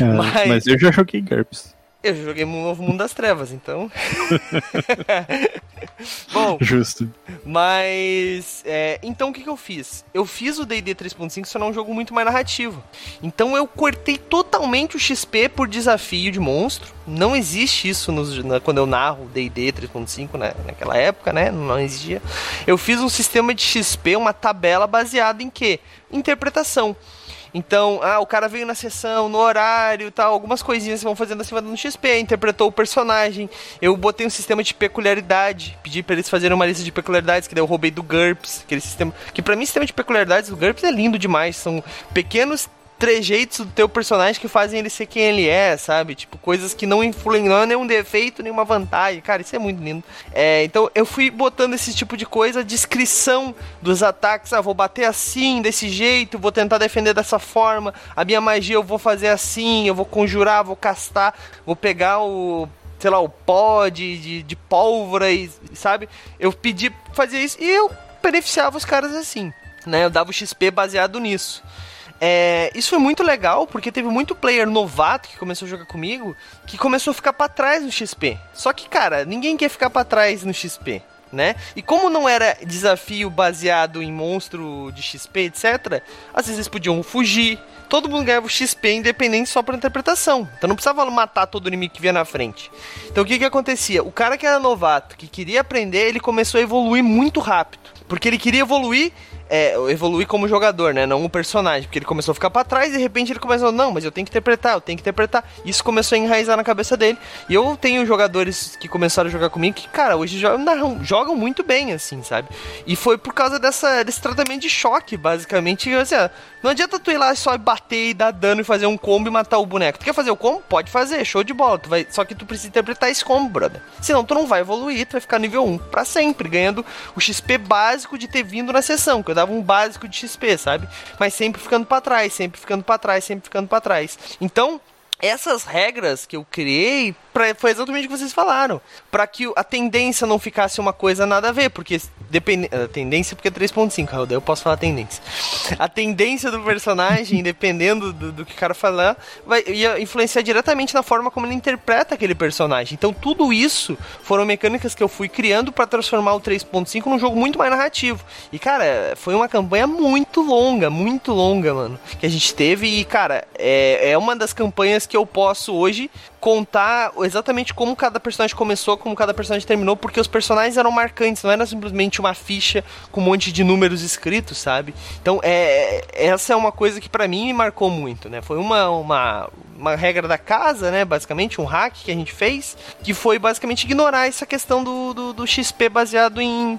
É, mas... mas eu já joguei GURPS. Eu joguei no Novo Mundo das Trevas, então. Bom. Justo. Mas. É, então o que, que eu fiz? Eu fiz o DD 3.5, só não é um jogo muito mais narrativo. Então eu cortei totalmente o XP por desafio de monstro. Não existe isso nos, na, quando eu narro DD 3.5 né, naquela época, né? Não existia. Eu fiz um sistema de XP, uma tabela baseada em quê? Interpretação. Então, ah, o cara veio na sessão, no horário tal, algumas coisinhas vão fazendo vai dando XP, interpretou o personagem. Eu botei um sistema de peculiaridade, pedi para eles fazerem uma lista de peculiaridades, que daí eu roubei do GURPS, aquele sistema. Que para mim, o sistema de peculiaridades do GURPS é lindo demais. São pequenos trejeitos do teu personagem que fazem ele ser quem ele é, sabe? Tipo, coisas que não influem, não é nenhum defeito, nenhuma vantagem. Cara, isso é muito lindo. É, então eu fui botando esse tipo de coisa, descrição dos ataques. Ah, vou bater assim, desse jeito, vou tentar defender dessa forma. A minha magia eu vou fazer assim, eu vou conjurar, vou castar, vou pegar o sei lá, o pó de, de, de pólvora, e, sabe? Eu pedi fazer isso e eu beneficiava os caras assim, né? Eu dava o XP baseado nisso. É, isso foi muito legal, porque teve muito player novato que começou a jogar comigo, que começou a ficar para trás no XP. Só que, cara, ninguém quer ficar para trás no XP. né? E como não era desafio baseado em monstro de XP, etc., às vezes eles podiam fugir. Todo mundo ganhava o XP independente só por interpretação. Então não precisava matar todo inimigo que via na frente. Então o que que acontecia? O cara que era novato, que queria aprender, ele começou a evoluir muito rápido. Porque ele queria evoluir é, evoluir como jogador, né? Não o personagem. Porque ele começou a ficar para trás e de repente ele começou, não, mas eu tenho que interpretar, eu tenho que interpretar. Isso começou a enraizar na cabeça dele. E eu tenho jogadores que começaram a jogar comigo que, cara, hoje jogam, jogam muito bem, assim, sabe? E foi por causa dessa, desse tratamento de choque, basicamente. Assim, não adianta tu ir lá só bater e dar dano e fazer um combo e matar o boneco. Tu quer fazer o combo? Pode fazer, show de bola. Tu vai... Só que tu precisa interpretar esse combo, brother. Senão tu não vai evoluir, tu vai ficar nível 1 para sempre, ganhando o XP básico de ter vindo na sessão, que eu dava um básico de XP, sabe? Mas sempre ficando para trás, sempre ficando para trás, sempre ficando para trás. Então, essas regras que eu criei pra, foi exatamente o que vocês falaram. para que a tendência não ficasse uma coisa nada a ver, porque depende, a tendência porque é 3.5, daí eu posso falar tendência. A tendência do personagem, dependendo do, do que o cara falar, vai ia influenciar diretamente na forma como ele interpreta aquele personagem. Então tudo isso foram mecânicas que eu fui criando para transformar o 3.5 num jogo muito mais narrativo. E cara, foi uma campanha muito longa, muito longa, mano, que a gente teve e cara, é, é uma das campanhas que eu posso hoje contar exatamente como cada personagem começou, como cada personagem terminou, porque os personagens eram marcantes, não era simplesmente uma ficha com um monte de números escritos, sabe? Então, é, essa é uma coisa que para mim me marcou muito, né? Foi uma, uma, uma regra da casa, né? Basicamente, um hack que a gente fez, que foi basicamente ignorar essa questão do, do, do XP baseado em,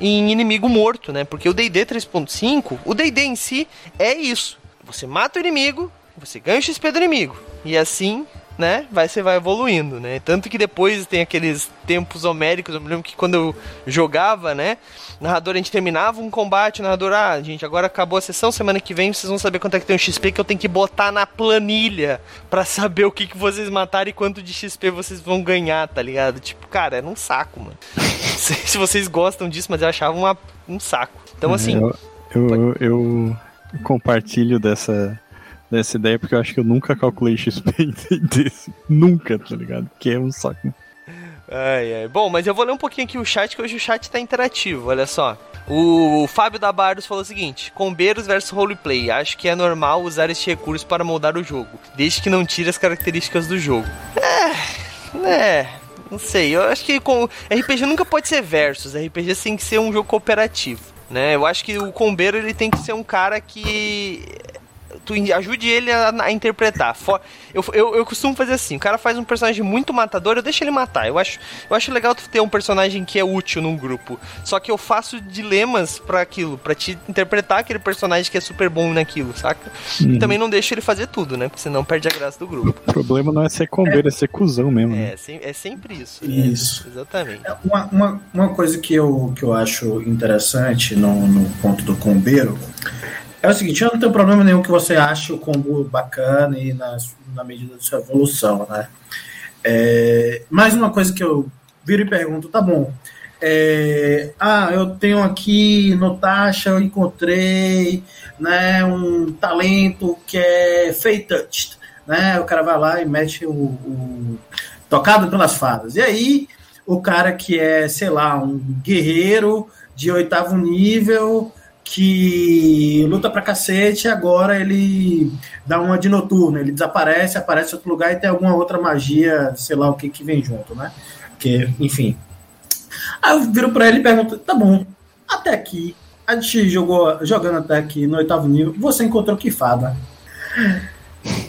em inimigo morto, né? Porque o DD 3.5, o DD em si é isso. Você mata o inimigo, você ganha o XP do inimigo. E assim né? Vai, você vai evoluindo, né? Tanto que depois tem aqueles tempos homéricos. Eu me lembro que quando eu jogava, né? Narrador, a gente terminava um combate, narrador, ah, gente, agora acabou a sessão, semana que vem vocês vão saber quanto é que tem o XP que eu tenho que botar na planilha para saber o que, que vocês mataram e quanto de XP vocês vão ganhar, tá ligado? Tipo, cara, era um saco, mano. Não sei se vocês gostam disso, mas eu achava uma, um saco. Então, assim. Eu, eu, eu compartilho dessa dessa ideia, porque eu acho que eu nunca calculei XP desse. Nunca, tá ligado? Que é um saco. Ai, ai. Bom, mas eu vou ler um pouquinho aqui o chat, que hoje o chat tá interativo, olha só. O Fábio da Bardos falou o seguinte: Combeiros versus roleplay. Acho que é normal usar este recurso para moldar o jogo, desde que não tire as características do jogo. É, é, não sei. Eu acho que com RPG nunca pode ser versus. RPG tem que ser um jogo cooperativo, né? Eu acho que o combeiro ele tem que ser um cara que tu ajude ele a, a interpretar. For, eu, eu, eu, costumo fazer assim: o cara faz um personagem muito matador, eu deixo ele matar. Eu acho, eu acho legal tu ter um personagem que é útil num grupo. Só que eu faço dilemas para aquilo, para te interpretar aquele personagem que é super bom naquilo, saca? Uhum. E também não deixo ele fazer tudo, né? Porque senão perde a graça do grupo. O problema não é ser combeiro, é, é ser cuzão mesmo. Né? É, é sempre isso. Né? Isso. Né? Exatamente. É, uma, uma, uma coisa que eu, que eu acho interessante no, no ponto do combeiro é o seguinte, eu não tenho problema nenhum que você ache o combo bacana e na, na medida da sua evolução, né? É, mais uma coisa que eu viro e pergunto, tá bom. É, ah, eu tenho aqui no Taxa, eu encontrei né, um talento que é touch, né? O cara vai lá e mete o, o tocado pelas fadas. E aí, o cara que é, sei lá, um guerreiro de oitavo nível, que luta pra cacete, agora ele dá uma de noturno, ele desaparece, aparece em outro lugar e tem alguma outra magia, sei lá o que que vem junto, né? Que, enfim. Aí eu viro pra ele e pergunto: tá bom, até aqui, a gente jogou, jogando até aqui no oitavo nível, você encontrou que fada?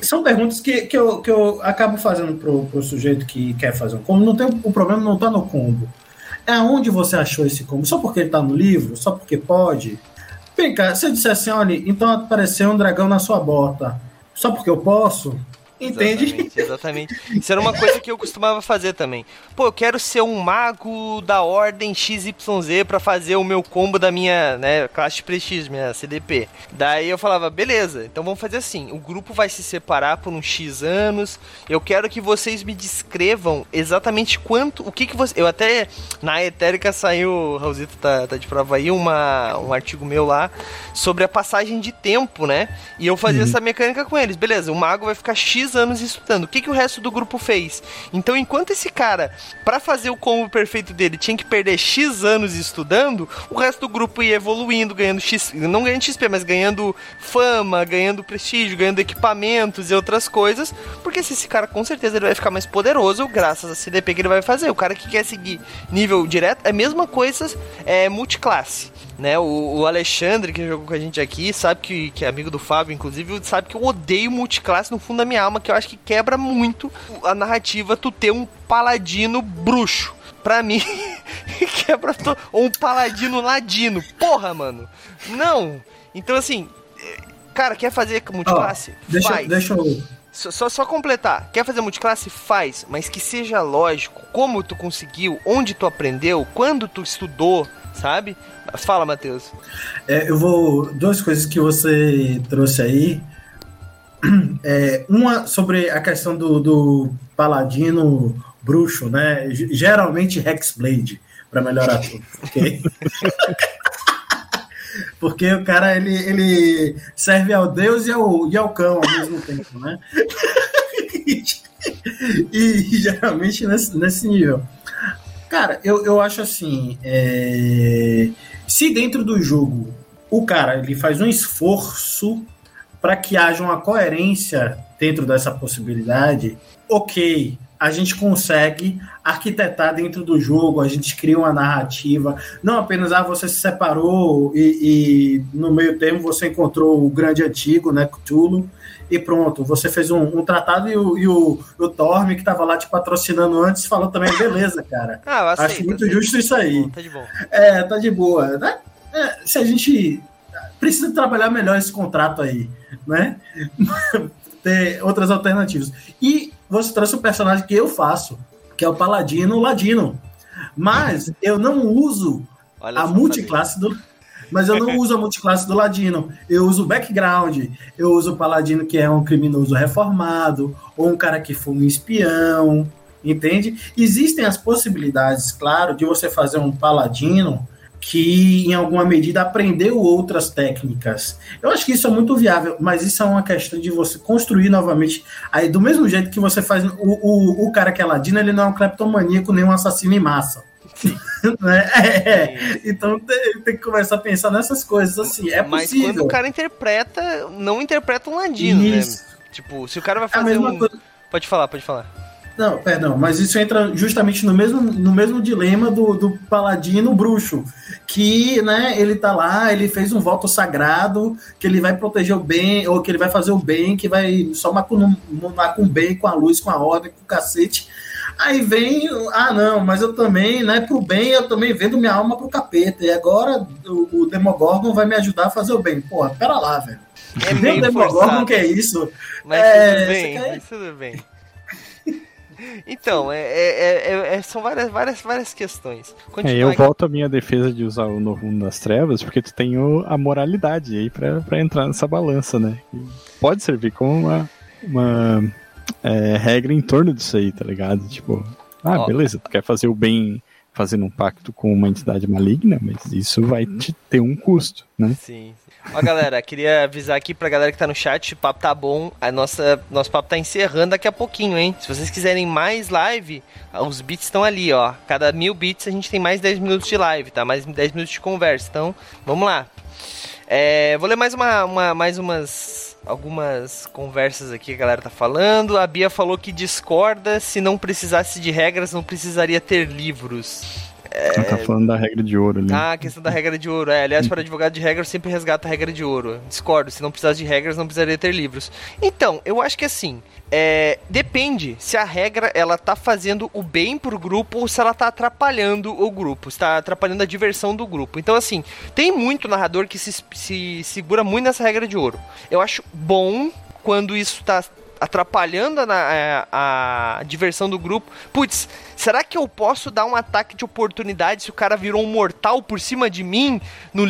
São perguntas que, que, eu, que eu acabo fazendo pro, pro sujeito que quer fazer um combo. Não tem, o problema não tá no combo. É onde você achou esse combo? Só porque ele tá no livro? Só porque pode? Vem cá, se eu disser assim, olha, então apareceu um dragão na sua bota, só porque eu posso, Entende? Exatamente, exatamente. Isso era uma coisa que eu costumava fazer também. Pô, eu quero ser um mago da ordem XYZ para fazer o meu combo da minha, né, classe de prestígio, minha CDP. Daí eu falava, beleza, então vamos fazer assim, o grupo vai se separar por uns X anos, eu quero que vocês me descrevam exatamente quanto, o que que você... Eu até, na Etérica saiu, Raulzito tá, tá de prova aí, uma, um artigo meu lá, sobre a passagem de tempo, né? E eu fazia uhum. essa mecânica com eles. Beleza, o mago vai ficar X X anos estudando. O que, que o resto do grupo fez? Então, enquanto esse cara, para fazer o combo perfeito dele, tinha que perder X anos estudando, o resto do grupo ia evoluindo, ganhando X. Não ganhando XP, mas ganhando fama, ganhando prestígio, ganhando equipamentos e outras coisas. Porque se esse cara com certeza ele vai ficar mais poderoso graças a CDP que ele vai fazer. O cara que quer seguir nível direto é a mesma coisa é multiclasse né? O, o, Alexandre, que jogou com a gente aqui, sabe que, que é amigo do Fábio, inclusive, sabe que eu odeio multiclasse no fundo da minha alma, que eu acho que quebra muito a narrativa tu ter um paladino bruxo. Pra mim, quebra. To... Ou um paladino ladino. Porra, mano. Não. Então, assim, cara, quer fazer multiclasse? Oh, deixa, Faz. Deixa eu. Só, só, completar. Quer fazer multiclasse? Faz, mas que seja lógico. Como tu conseguiu, onde tu aprendeu, quando tu estudou, sabe? Fala, Matheus. É, eu vou. Duas coisas que você trouxe aí. É, uma sobre a questão do, do paladino bruxo, né? Geralmente Hexblade, para melhorar tudo. Okay? Porque o cara ele, ele serve ao Deus e ao, e ao cão ao mesmo tempo, né? e, geralmente nesse, nesse nível. Cara, eu, eu acho assim. É se dentro do jogo o cara ele faz um esforço para que haja uma coerência dentro dessa possibilidade, ok, a gente consegue arquitetar dentro do jogo, a gente cria uma narrativa, não apenas ah, você se separou e, e no meio termo você encontrou o grande antigo, né, Cthulhu, e pronto, você fez um, um tratado e o, e o, o Torm, que estava lá te patrocinando antes, falou também, beleza, cara. ah, aceito, Acho muito aceito. justo isso aí. Tá de boa. É, tá de boa. Né? É, se a gente precisa trabalhar melhor esse contrato aí, né? Ter outras alternativas. E você trouxe um personagem que eu faço, que é o Paladino Ladino. Mas eu não uso Olha a multiclasse do mas eu não uso a multiclasse do Ladino. Eu uso o background. Eu uso o Paladino, que é um criminoso reformado, ou um cara que foi um espião, entende? Existem as possibilidades, claro, de você fazer um Paladino que, em alguma medida, aprendeu outras técnicas. Eu acho que isso é muito viável, mas isso é uma questão de você construir novamente. Aí, do mesmo jeito que você faz. O, o, o cara que é ladino, ele não é um cleptomaníaco nem um assassino em massa. né? É, então tem, tem, que começar a pensar nessas coisas assim. É Mas possível. quando o cara interpreta, não interpreta um ladino, né? Isso. né? Tipo, se o cara vai é fazer um. Coisa... Pode falar, pode falar. Não, perdão, mas isso entra justamente no mesmo, no mesmo dilema do, do paladino bruxo, que, né, ele tá lá, ele fez um voto sagrado, que ele vai proteger o bem, ou que ele vai fazer o bem, que vai só com o bem, com a luz, com a ordem, com o cacete, Aí vem, ah, não, mas eu também, né, pro bem, eu também vendo minha alma pro capeta. E agora o, o Demogorgon vai me ajudar a fazer o bem. Porra, pera lá, velho. É meio o Demogorgon que é isso. Mas é, tudo bem, quer... mas tudo bem. Então, é, é, é, é, são várias, várias, várias questões. É, eu volto à minha defesa de usar o Novo Mundo das Trevas, porque tu tem o, a moralidade aí pra, pra entrar nessa balança, né? pode servir como uma, uma é, regra em torno disso aí, tá ligado? Tipo, ah, Ó. beleza, tu quer fazer o bem fazendo um pacto com uma entidade maligna, mas isso vai uhum. te ter um custo, né? Sim. sim. Ó, galera, queria avisar aqui pra galera que tá no chat, o papo tá bom, a nossa, nosso papo tá encerrando daqui a pouquinho, hein? Se vocês quiserem mais live, os bits estão ali, ó. Cada mil bits a gente tem mais 10 minutos de live, tá? Mais 10 minutos de conversa, então vamos lá. É, vou ler mais, uma, uma mais umas algumas conversas aqui que a galera tá falando. A Bia falou que discorda, se não precisasse de regras, não precisaria ter livros. É... tá falando da regra de ouro ali. Ah, a questão da regra de ouro. É, aliás, para advogado de regra, sempre resgata a regra de ouro. Discordo, se não precisasse de regras, não precisaria ter livros. Então, eu acho que assim, é, depende se a regra ela tá fazendo o bem pro grupo ou se ela tá atrapalhando o grupo, está atrapalhando a diversão do grupo. Então, assim, tem muito narrador que se, se segura muito nessa regra de ouro. Eu acho bom quando isso tá atrapalhando a, a, a, diversão do grupo. Putz, será que eu posso dar um ataque de oportunidade se o cara virou um mortal por cima de mim? No,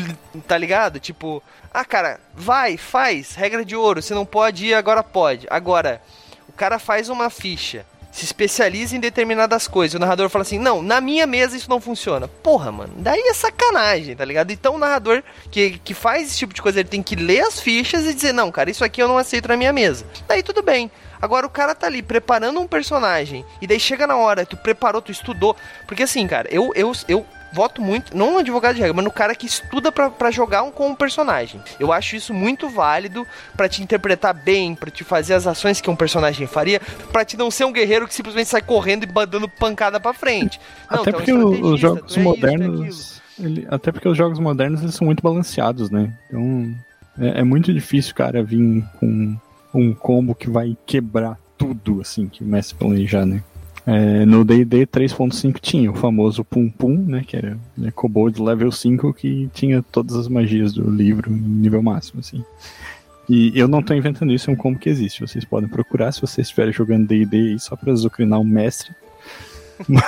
tá ligado? Tipo, ah, cara, vai, faz, regra de ouro. Se não pode ir, agora pode. Agora, o cara faz uma ficha se especializa em determinadas coisas. O narrador fala assim: não, na minha mesa isso não funciona. Porra, mano, daí é sacanagem, tá ligado? Então o narrador que, que faz esse tipo de coisa, ele tem que ler as fichas e dizer: não, cara, isso aqui eu não aceito na minha mesa. Daí tudo bem. Agora o cara tá ali preparando um personagem e daí chega na hora, tu preparou, tu estudou. Porque assim, cara, eu, eu, eu voto muito, não no advogado de regra, mas no cara que estuda para jogar um, com um personagem. Eu acho isso muito válido para te interpretar bem, para te fazer as ações que um personagem faria, para te não ser um guerreiro que simplesmente sai correndo e dando pancada para frente. Não, até porque os jogos é modernos, ele, até porque os jogos modernos eles são muito balanceados, né? Então é, é muito difícil, cara, vir com um combo que vai quebrar tudo assim que o mestre planejar, né? É, no D&D 3.5 tinha o famoso Pum Pum, né, que era né, Kobold level 5 que tinha todas as magias do livro em nível máximo, assim. E eu não estou inventando isso, é um combo que existe. Vocês podem procurar se vocês estiverem jogando D&D só para azucrinar o mestre. mas,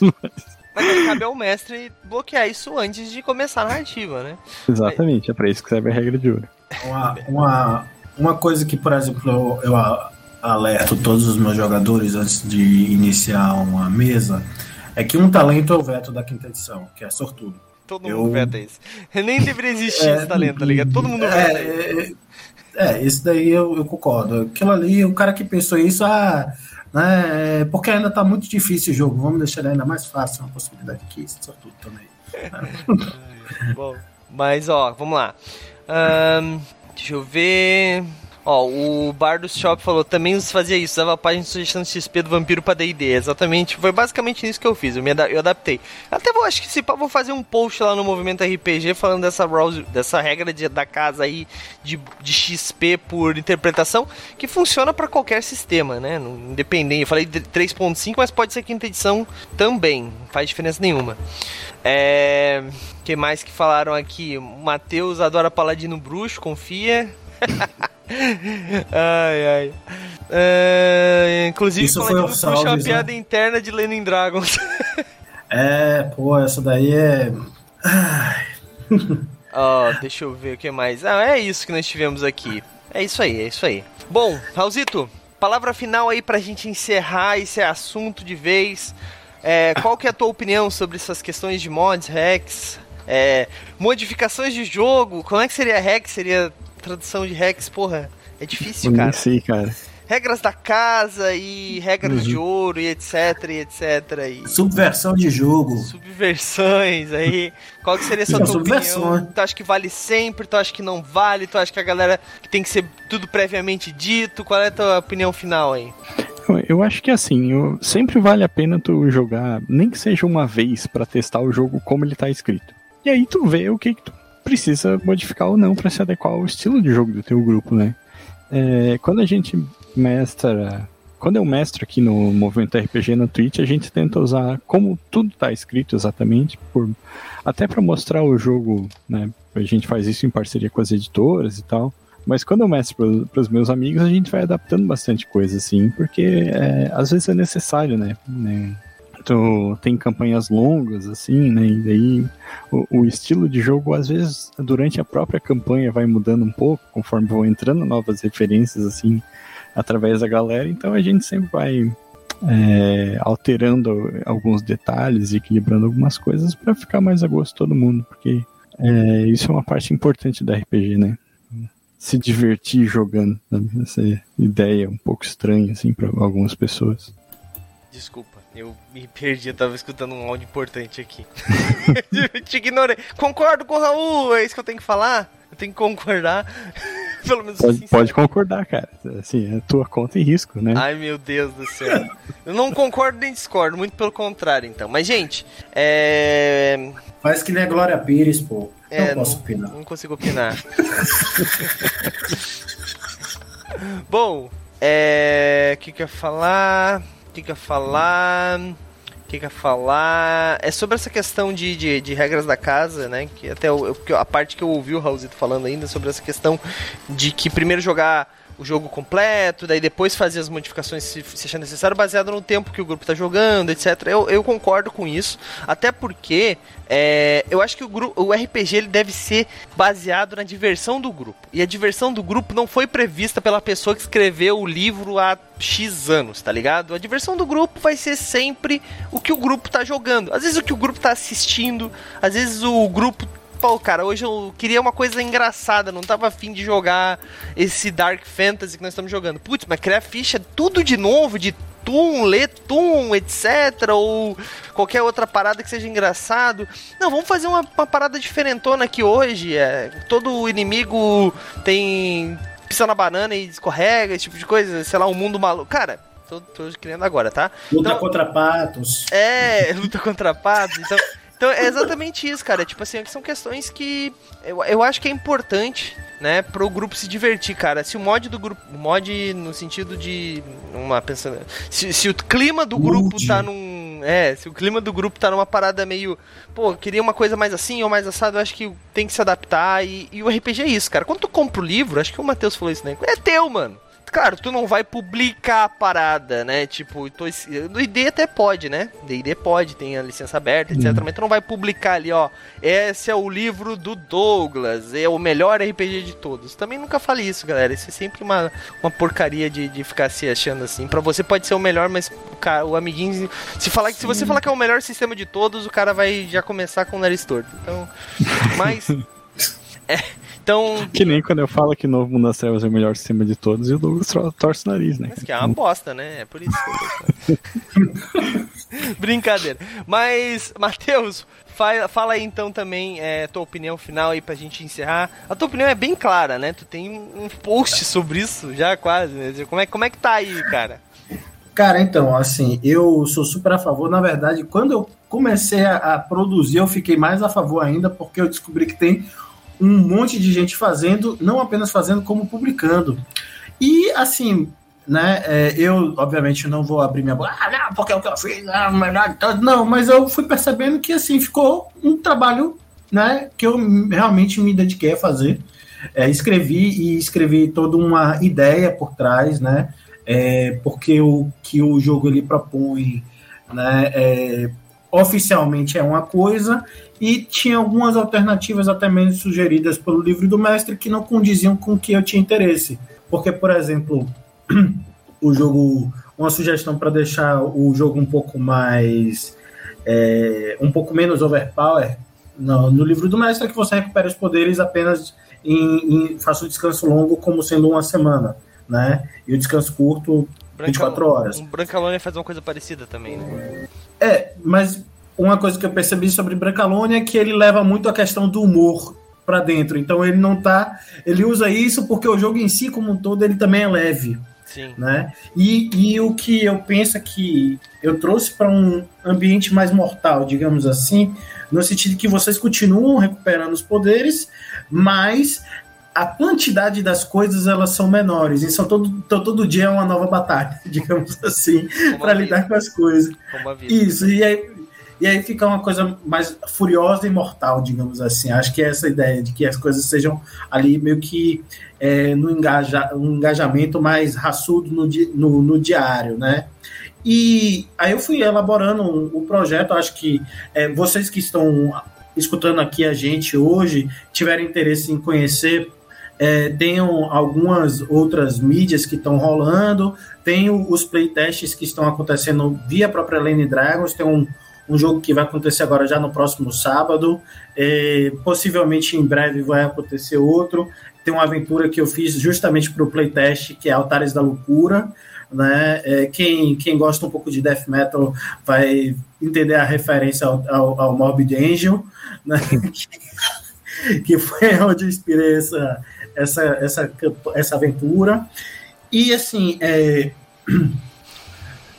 mas... Mas cabe ao mestre bloquear isso antes de começar a narrativa, né? Exatamente, é para isso que serve a regra de ouro. Uma, uma, uma coisa que, por exemplo, eu, eu alerto todos os meus jogadores antes de iniciar uma mesa é que um talento é o veto da quinta edição, que é sortudo. Todo eu... mundo veta isso. Nem deveria existir é, esse talento, tá ligado? Todo mundo veta é, isso. É, isso daí eu, eu, concordo. Aquilo ali, o cara que pensou isso, ah, né, porque ainda tá muito difícil o jogo, vamos deixar ele ainda mais fácil, uma possibilidade aqui, sortudo também. Bom, mas ó, vamos lá. Um, deixa eu ver. Ó, o Bar do Shop falou, também fazia isso, usava a página de sugestão de XP do Vampiro pra D&D, exatamente, foi basicamente isso que eu fiz, eu, me eu adaptei. Até vou, acho que se vou fazer um post lá no Movimento RPG falando dessa, dessa regra de, da casa aí de, de XP por interpretação, que funciona para qualquer sistema, né, independente, eu falei 3.5, mas pode ser quinta edição também, não faz diferença nenhuma. É... que mais que falaram aqui? Matheus adora Paladino Bruxo, confia. ai, ai. É, inclusive, Isso foi o puxa uma piada né? interna de Lenin Dragons. é, pô, essa daí é. Ó, oh, deixa eu ver o que mais. Ah, é isso que nós tivemos aqui. É isso aí, é isso aí. Bom, Raulzito, palavra final aí pra gente encerrar esse assunto de vez. É, qual que é a tua opinião sobre essas questões de mods, hacks, é, modificações de jogo? Como é que seria hack? Seria tradução de Rex, porra, é difícil, cara. Sim, cara. Regras da casa e regras uhum. de ouro e etc, e etc. E... Subversão de jogo. Subversões aí. Qual que seria essa tua opinião? Né? Tu acha que vale sempre? Tu acha que não vale? Tu acha que a galera que tem que ser tudo previamente dito? Qual é a tua opinião final aí? Eu acho que assim, eu, sempre vale a pena tu jogar, nem que seja uma vez para testar o jogo como ele tá escrito. E aí tu vê o que, que tu precisa modificar ou não para se adequar ao estilo de jogo do teu grupo, né? É, quando a gente mestra, quando eu mestro aqui no Movimento RPG na Twitch, a gente tenta usar como tudo está escrito exatamente, por, até para mostrar o jogo, né? A gente faz isso em parceria com as editoras e tal. Mas quando eu mestro para os meus amigos, a gente vai adaptando bastante coisa, assim, porque é, às vezes é necessário, né? né? Tu tem campanhas longas, assim, né? E daí o, o, estilo de jogo, às vezes, durante a própria campanha vai mudando um pouco, conforme vão entrando novas referências, assim, através da galera. Então a gente sempre vai é, alterando alguns detalhes, equilibrando algumas coisas para ficar mais a gosto de todo mundo, porque é, isso é uma parte importante da RPG, né? Se divertir jogando, sabe? essa ideia um pouco estranha, assim, para algumas pessoas. Desculpa. Eu me perdi, eu tava escutando um áudio importante aqui. Te ignorei. Concordo com o Raul, é isso que eu tenho que falar? Eu tenho que concordar. Pelo menos pode, assim, pode concordar, cara. Assim, é tua conta em risco, né? Ai, meu Deus do céu. eu não concordo nem discordo, muito pelo contrário, então. Mas, gente, é. Faz que nem a Glória Pires, pô. É, não posso não, opinar. Não consigo opinar. Bom, é. O que, que eu ia falar? Que quer falar? O que quer falar? É sobre essa questão de, de, de, regras da casa, né? Que até a parte que eu ouvi o Raulzito falando ainda sobre essa questão de que primeiro jogar o jogo completo, daí depois fazer as modificações se, se achar necessário, baseado no tempo que o grupo está jogando, etc. Eu, eu concordo com isso, até porque é, eu acho que o, grupo, o RPG ele deve ser baseado na diversão do grupo. E a diversão do grupo não foi prevista pela pessoa que escreveu o livro há X anos, tá ligado? A diversão do grupo vai ser sempre o que o grupo tá jogando. Às vezes o que o grupo tá assistindo, às vezes o grupo pô, cara, hoje eu queria uma coisa engraçada, não tava afim de jogar esse Dark Fantasy que nós estamos jogando. Putz, mas criar ficha tudo de novo, de Toon, Letum, etc. Ou qualquer outra parada que seja engraçado. Não, vamos fazer uma, uma parada diferentona aqui hoje. É, todo inimigo tem. pisa na banana e escorrega, esse tipo de coisa. Sei lá, um mundo maluco. Cara, tô, tô criando agora, tá? Luta então, contra patos. É, luta contra patos. Então. Então é exatamente isso, cara. Tipo assim, são questões que eu, eu acho que é importante, né, pro grupo se divertir, cara. Se o mod do grupo. Mod no sentido de. Uma pensando. Se, se o clima do grupo tá num. É, se o clima do grupo tá numa parada meio. Pô, queria uma coisa mais assim ou mais assado, eu acho que tem que se adaptar. E, e o RPG é isso, cara. Quando tu compra o livro, acho que o Matheus falou isso, né? É teu, mano. Claro, tu não vai publicar a parada, né? Tipo, tô, no ID até pode, né? D&D pode, tem a licença aberta, etc. Uhum. Mas tu não vai publicar ali, ó. Esse é o livro do Douglas, é o melhor RPG de todos. Também nunca fale isso, galera. Isso é sempre uma, uma porcaria de, de ficar se achando assim. Pra você pode ser o melhor, mas o, cara, o amiguinho... Se, falar, se você falar que é o melhor sistema de todos, o cara vai já começar com o nariz torto. Então, mas... É... Então. Que nem quando eu falo que Novo Mundo das Trevas é o melhor sistema de todos e o Douglas torce o nariz, né? Mas que é uma bosta, né? É por isso que eu Brincadeira. Mas, Matheus, fala aí então também é, tua opinião final aí pra gente encerrar. A tua opinião é bem clara, né? Tu tem um post sobre isso já quase, né? Como é, como é que tá aí, cara? Cara, então, assim, eu sou super a favor. Na verdade, quando eu comecei a, a produzir, eu fiquei mais a favor ainda, porque eu descobri que tem um monte de gente fazendo, não apenas fazendo, como publicando. E assim, né? É, eu, obviamente, não vou abrir minha boca, ah, não, porque é o que eu fiz, ah, não, mas eu fui percebendo que assim ficou um trabalho, né? Que eu realmente me dediquei a fazer. É, escrevi e escrevi toda uma ideia por trás, né? É, porque o que o jogo ele propõe, né? É, oficialmente é uma coisa e tinha algumas alternativas até mesmo sugeridas pelo livro do mestre que não condiziam com o que eu tinha interesse. Porque, por exemplo, o jogo, uma sugestão para deixar o jogo um pouco mais, é, um pouco menos overpower no, no, livro do mestre é que você recupere os poderes apenas em, em faça o descanso longo como sendo uma semana, né? E o descanso curto Branca, 24 horas. Um Brancalônia faz uma coisa parecida também, né? É, mas uma coisa que eu percebi sobre Brancalônia é que ele leva muito a questão do humor para dentro. Então ele não tá. Ele usa isso porque o jogo em si, como um todo, ele também é leve. Sim. Né? E, e o que eu penso é que eu trouxe para um ambiente mais mortal, digamos assim, no sentido que vocês continuam recuperando os poderes, mas a quantidade das coisas elas são menores e são todo, então, todo dia é uma nova batalha, digamos assim, para lidar com as coisas. Isso, e aí, e aí fica uma coisa mais furiosa e mortal, digamos assim. Acho que é essa ideia de que as coisas sejam ali meio que é, no engaja, um engajamento mais raçudo no, no, no, diário, né? E aí eu fui elaborando o um, um projeto, acho que é, vocês que estão escutando aqui a gente hoje, tiverem interesse em conhecer, é, tenham algumas outras mídias que estão rolando, tem os playtests que estão acontecendo via própria Lane Dragons, tem um, um jogo que vai acontecer agora já no próximo sábado. É, possivelmente em breve vai acontecer outro. Tem uma aventura que eu fiz justamente para o playtest, que é Altares da Loucura. Né? É, quem, quem gosta um pouco de death metal vai entender a referência ao, ao, ao Morbid Angel, né? que foi onde eu inspirei essa, essa, essa, essa aventura. E assim, é,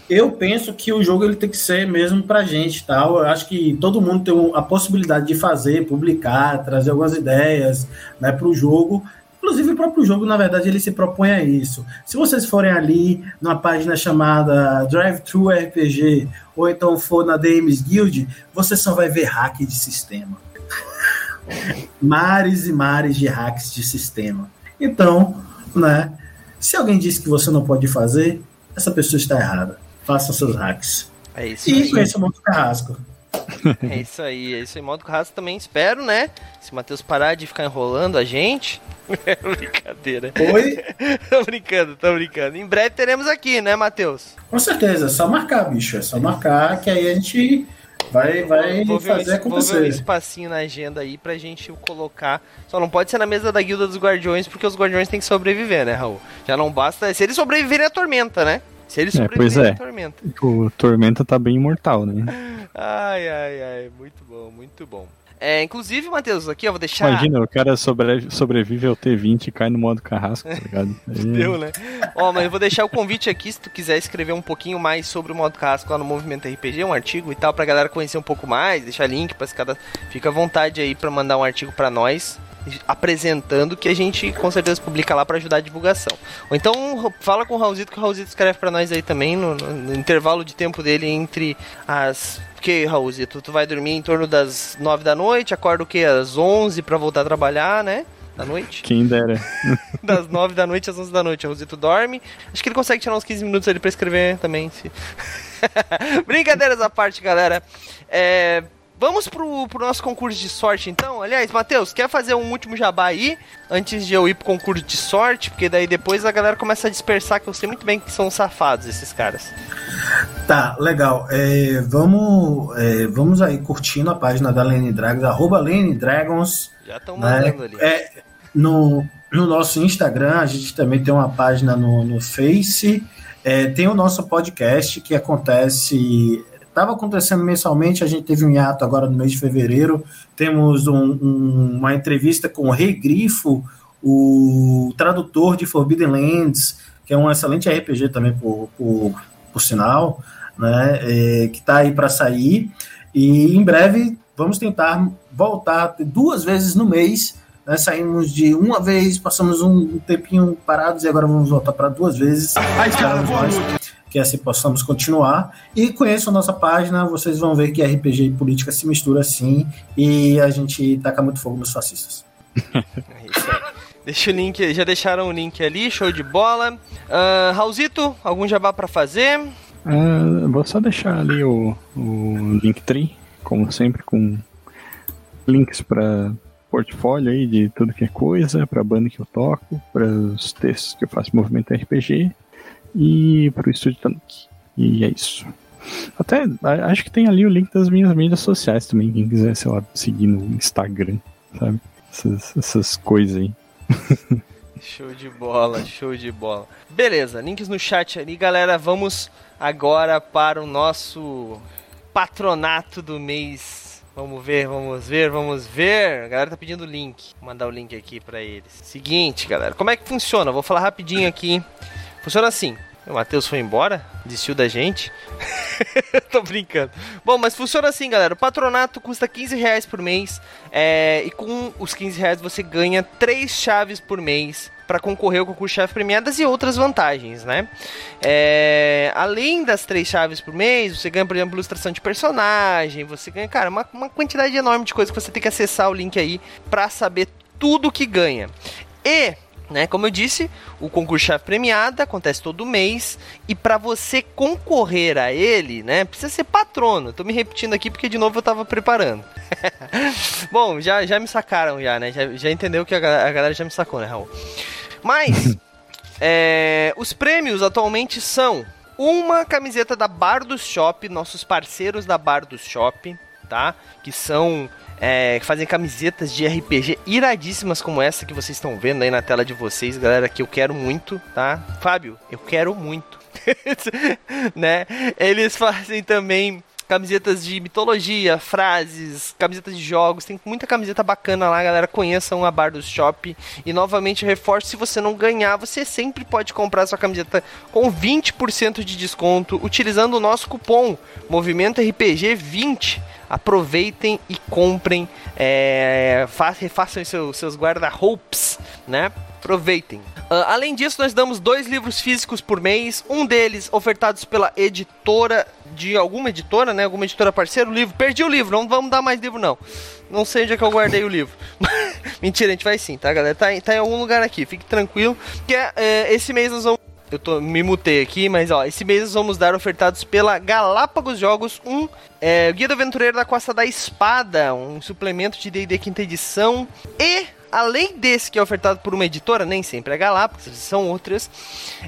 eu penso que o jogo ele tem que ser mesmo pra gente, tal. Eu acho que todo mundo tem a possibilidade de fazer, publicar, trazer algumas ideias, né, para o jogo. Inclusive o próprio jogo, na verdade, ele se propõe a isso. Se vocês forem ali numa página chamada Drive Thru RPG ou então for na DMs Guild, você só vai ver hack de sistema. mares e mares de hacks de sistema. Então, né, Se alguém disse que você não pode fazer, essa pessoa está errada. Faça seus hacks. É isso e conheça o Monte Carrasco. É isso aí, é isso aí. Modo Carrasco também espero, né? Se o Matheus parar de ficar enrolando a gente. É brincadeira. Oi? tô brincando, tô brincando. Em breve teremos aqui, né, Matheus? Com certeza, é só marcar, bicho. É só marcar que aí a gente vai, vai vou fazer um, acontecer. Vou ver um espacinho na agenda aí pra gente colocar. Só não pode ser na mesa da Guilda dos Guardiões, porque os Guardiões têm que sobreviver, né, Raul? Já não basta. Se eles sobreviverem a tormenta, né? Se eles sobreviverem é, pois é. Tormenta. O Tormenta tá bem imortal, né? ai, ai, ai. Muito bom, muito bom. É, inclusive, Matheus, aqui eu vou deixar. Imagina, o cara sobrevive, sobrevive ao T20 e cai no modo carrasco, tá ligado? Deu, né? Ó, mas eu vou deixar o convite aqui se tu quiser escrever um pouquinho mais sobre o modo carrasco lá no Movimento RPG, um artigo e tal, pra galera conhecer um pouco mais, deixar link pra cada. Fica à vontade aí pra mandar um artigo pra nós apresentando que a gente com certeza publica lá para ajudar a divulgação. Ou então fala com o Raulzito que o Raulzito escreve para nós aí também no, no, no, intervalo de tempo dele entre as porque, Raulzito, tu vai dormir em torno das 9 da noite, acorda o quê? Às 11 para voltar a trabalhar, né? Da noite? Quem dera. das 9 da noite às 11 da noite, o Raulzito dorme. Acho que ele consegue tirar uns 15 minutos ali pra escrever também. Se... Brincadeiras à parte, galera. É, Vamos pro, pro nosso concurso de sorte, então? Aliás, Matheus, quer fazer um último jabá aí? Antes de eu ir pro concurso de sorte? Porque daí depois a galera começa a dispersar, que eu sei muito bem que são safados esses caras. Tá, legal. É, vamos, é, vamos aí curtindo a página da Lene Dragons, arroba Lene Dragons. Já estão mandando né? ali. É, no, no nosso Instagram, a gente também tem uma página no, no Face. É, tem o nosso podcast que acontece estava acontecendo mensalmente, a gente teve um hiato agora no mês de fevereiro. Temos um, um, uma entrevista com o Rei Grifo, o tradutor de Forbidden Lands, que é um excelente RPG também, por, por, por sinal, né, é, que está aí para sair. E em breve vamos tentar voltar duas vezes no mês. Né, saímos de uma vez, passamos um tempinho parados e agora vamos voltar para duas vezes. Ai, cara, que assim possamos continuar. E conheçam a nossa página, vocês vão ver que RPG e política se mistura assim e a gente taca muito fogo nos fascistas. É isso aí. Deixa o link, já deixaram o link ali, show de bola. Uh, Raulzito, algum jabá para fazer? Uh, vou só deixar ali o, o Linktree, como sempre, com links para portfólio aí de tudo que é coisa, para banda que eu toco, para os textos que eu faço movimento RPG e pro estúdio Tanuki. E é isso. Até acho que tem ali o link das minhas mídias sociais também, quem quiser, sei lá, seguir no Instagram, sabe? Essas, essas coisas aí. show de bola, show de bola. Beleza, links no chat ali, galera. Vamos agora para o nosso patronato do mês. Vamos ver, vamos ver, vamos ver. A galera tá pedindo o link. Vou mandar o link aqui para eles. Seguinte, galera, como é que funciona? Vou falar rapidinho aqui. Funciona assim. O Matheus foi embora, desistiu da gente. Tô brincando. Bom, mas funciona assim, galera. O patronato custa 15 reais por mês. É, e com os 15 reais você ganha 3 chaves por mês para concorrer ao concurso chave premiadas e outras vantagens, né? É, além das três chaves por mês, você ganha, por exemplo, ilustração de personagem, você ganha, cara, uma, uma quantidade enorme de coisas que você tem que acessar o link aí para saber tudo que ganha. E né? Como eu disse, o concurso chave premiada acontece todo mês e para você concorrer a ele, né, precisa ser patrono. Tô me repetindo aqui porque de novo eu tava preparando. Bom, já, já me sacaram já, né? Já, já entendeu que a, a galera já me sacou, né, Raul? Mas é, os prêmios atualmente são uma camiseta da Bar do Shop, nossos parceiros da Bar do Shop, tá? Que são é, fazem camisetas de RPG iradíssimas como essa que vocês estão vendo aí na tela de vocês, galera, que eu quero muito, tá? Fábio, eu quero muito. né? Eles fazem também camisetas de mitologia, frases, camisetas de jogos, tem muita camiseta bacana lá, galera. Conheçam a Bar do Shop. E novamente reforço: se você não ganhar, você sempre pode comprar sua camiseta com 20% de desconto utilizando o nosso cupom Movimento RPG 20 aproveitem e comprem, é, refaçam seus, seus guarda-roupas, né? Aproveitem. Uh, além disso, nós damos dois livros físicos por mês, um deles ofertados pela editora de alguma editora, né? Alguma editora parceira, o livro. Perdi o livro, não vamos dar mais livro, não. Não sei onde é que eu guardei o livro. Mentira, a gente vai sim, tá, galera? Tá, tá, em algum lugar aqui, fique tranquilo. Que é, é, esse mês nós vamos. Eu tô, me mutei aqui, mas ó, esse mês nós vamos dar ofertados pela Galápagos Jogos um é, Guia do Aventureiro da Costa da Espada, um suplemento de D&D quinta edição e além desse que é ofertado por uma editora, nem sempre é Galápagos, são outras.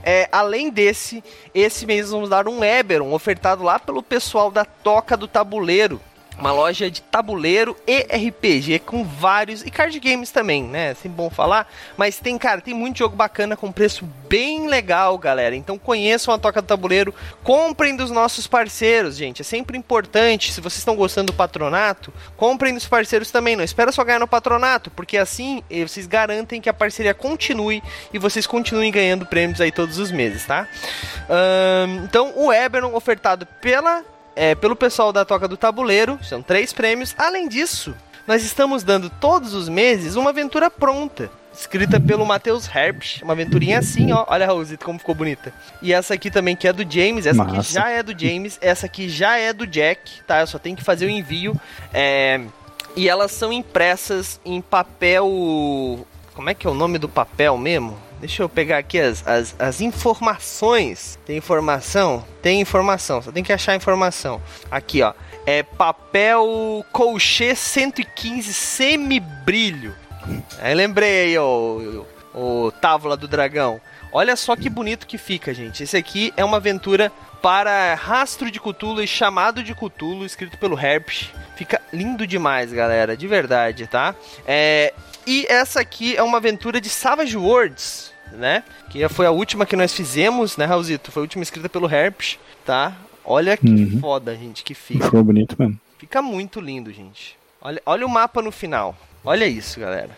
É, além desse, esse mês vamos dar um Eberon ofertado lá pelo pessoal da Toca do Tabuleiro uma loja de tabuleiro e RPG com vários e card games também, né? Assim bom falar, mas tem, cara, tem muito jogo bacana com preço bem legal, galera. Então conheçam a Toca do Tabuleiro, comprem dos nossos parceiros, gente. É sempre importante, se vocês estão gostando do patronato, comprem dos parceiros também. Não espera só ganhar no patronato, porque assim eh, vocês garantem que a parceria continue e vocês continuem ganhando prêmios aí todos os meses, tá? Um, então o Eberon ofertado pela é, pelo pessoal da Toca do Tabuleiro. São três prêmios. Além disso, nós estamos dando todos os meses uma aventura pronta. Escrita pelo Matheus Herbst, uma aventurinha assim, ó. Olha, Raulzito, como ficou bonita. E essa aqui também, que é do James. Essa Massa. aqui já é do James. Essa aqui já é do Jack, tá? Eu só tenho que fazer o envio. É... E elas são impressas em papel. Como é que é o nome do papel mesmo? Deixa eu pegar aqui as, as, as informações. Tem informação? Tem informação, só tem que achar a informação. Aqui, ó. É papel colchê 115 semibrilho. Aí lembrei aí, ó, o, o Távola do Dragão. Olha só que bonito que fica, gente. Esse aqui é uma aventura para Rastro de Cthulhu e Chamado de Cthulhu, escrito pelo Herpes. Fica lindo demais, galera, de verdade, tá? É... E essa aqui é uma aventura de Savage Worlds, né? Que foi a última que nós fizemos, né, Raulzito? Foi a última escrita pelo Herpes, tá? Olha que uhum. foda, gente, que fica. Ficou bonito mesmo. Fica muito lindo, gente. Olha, olha o mapa no final. Olha isso, galera.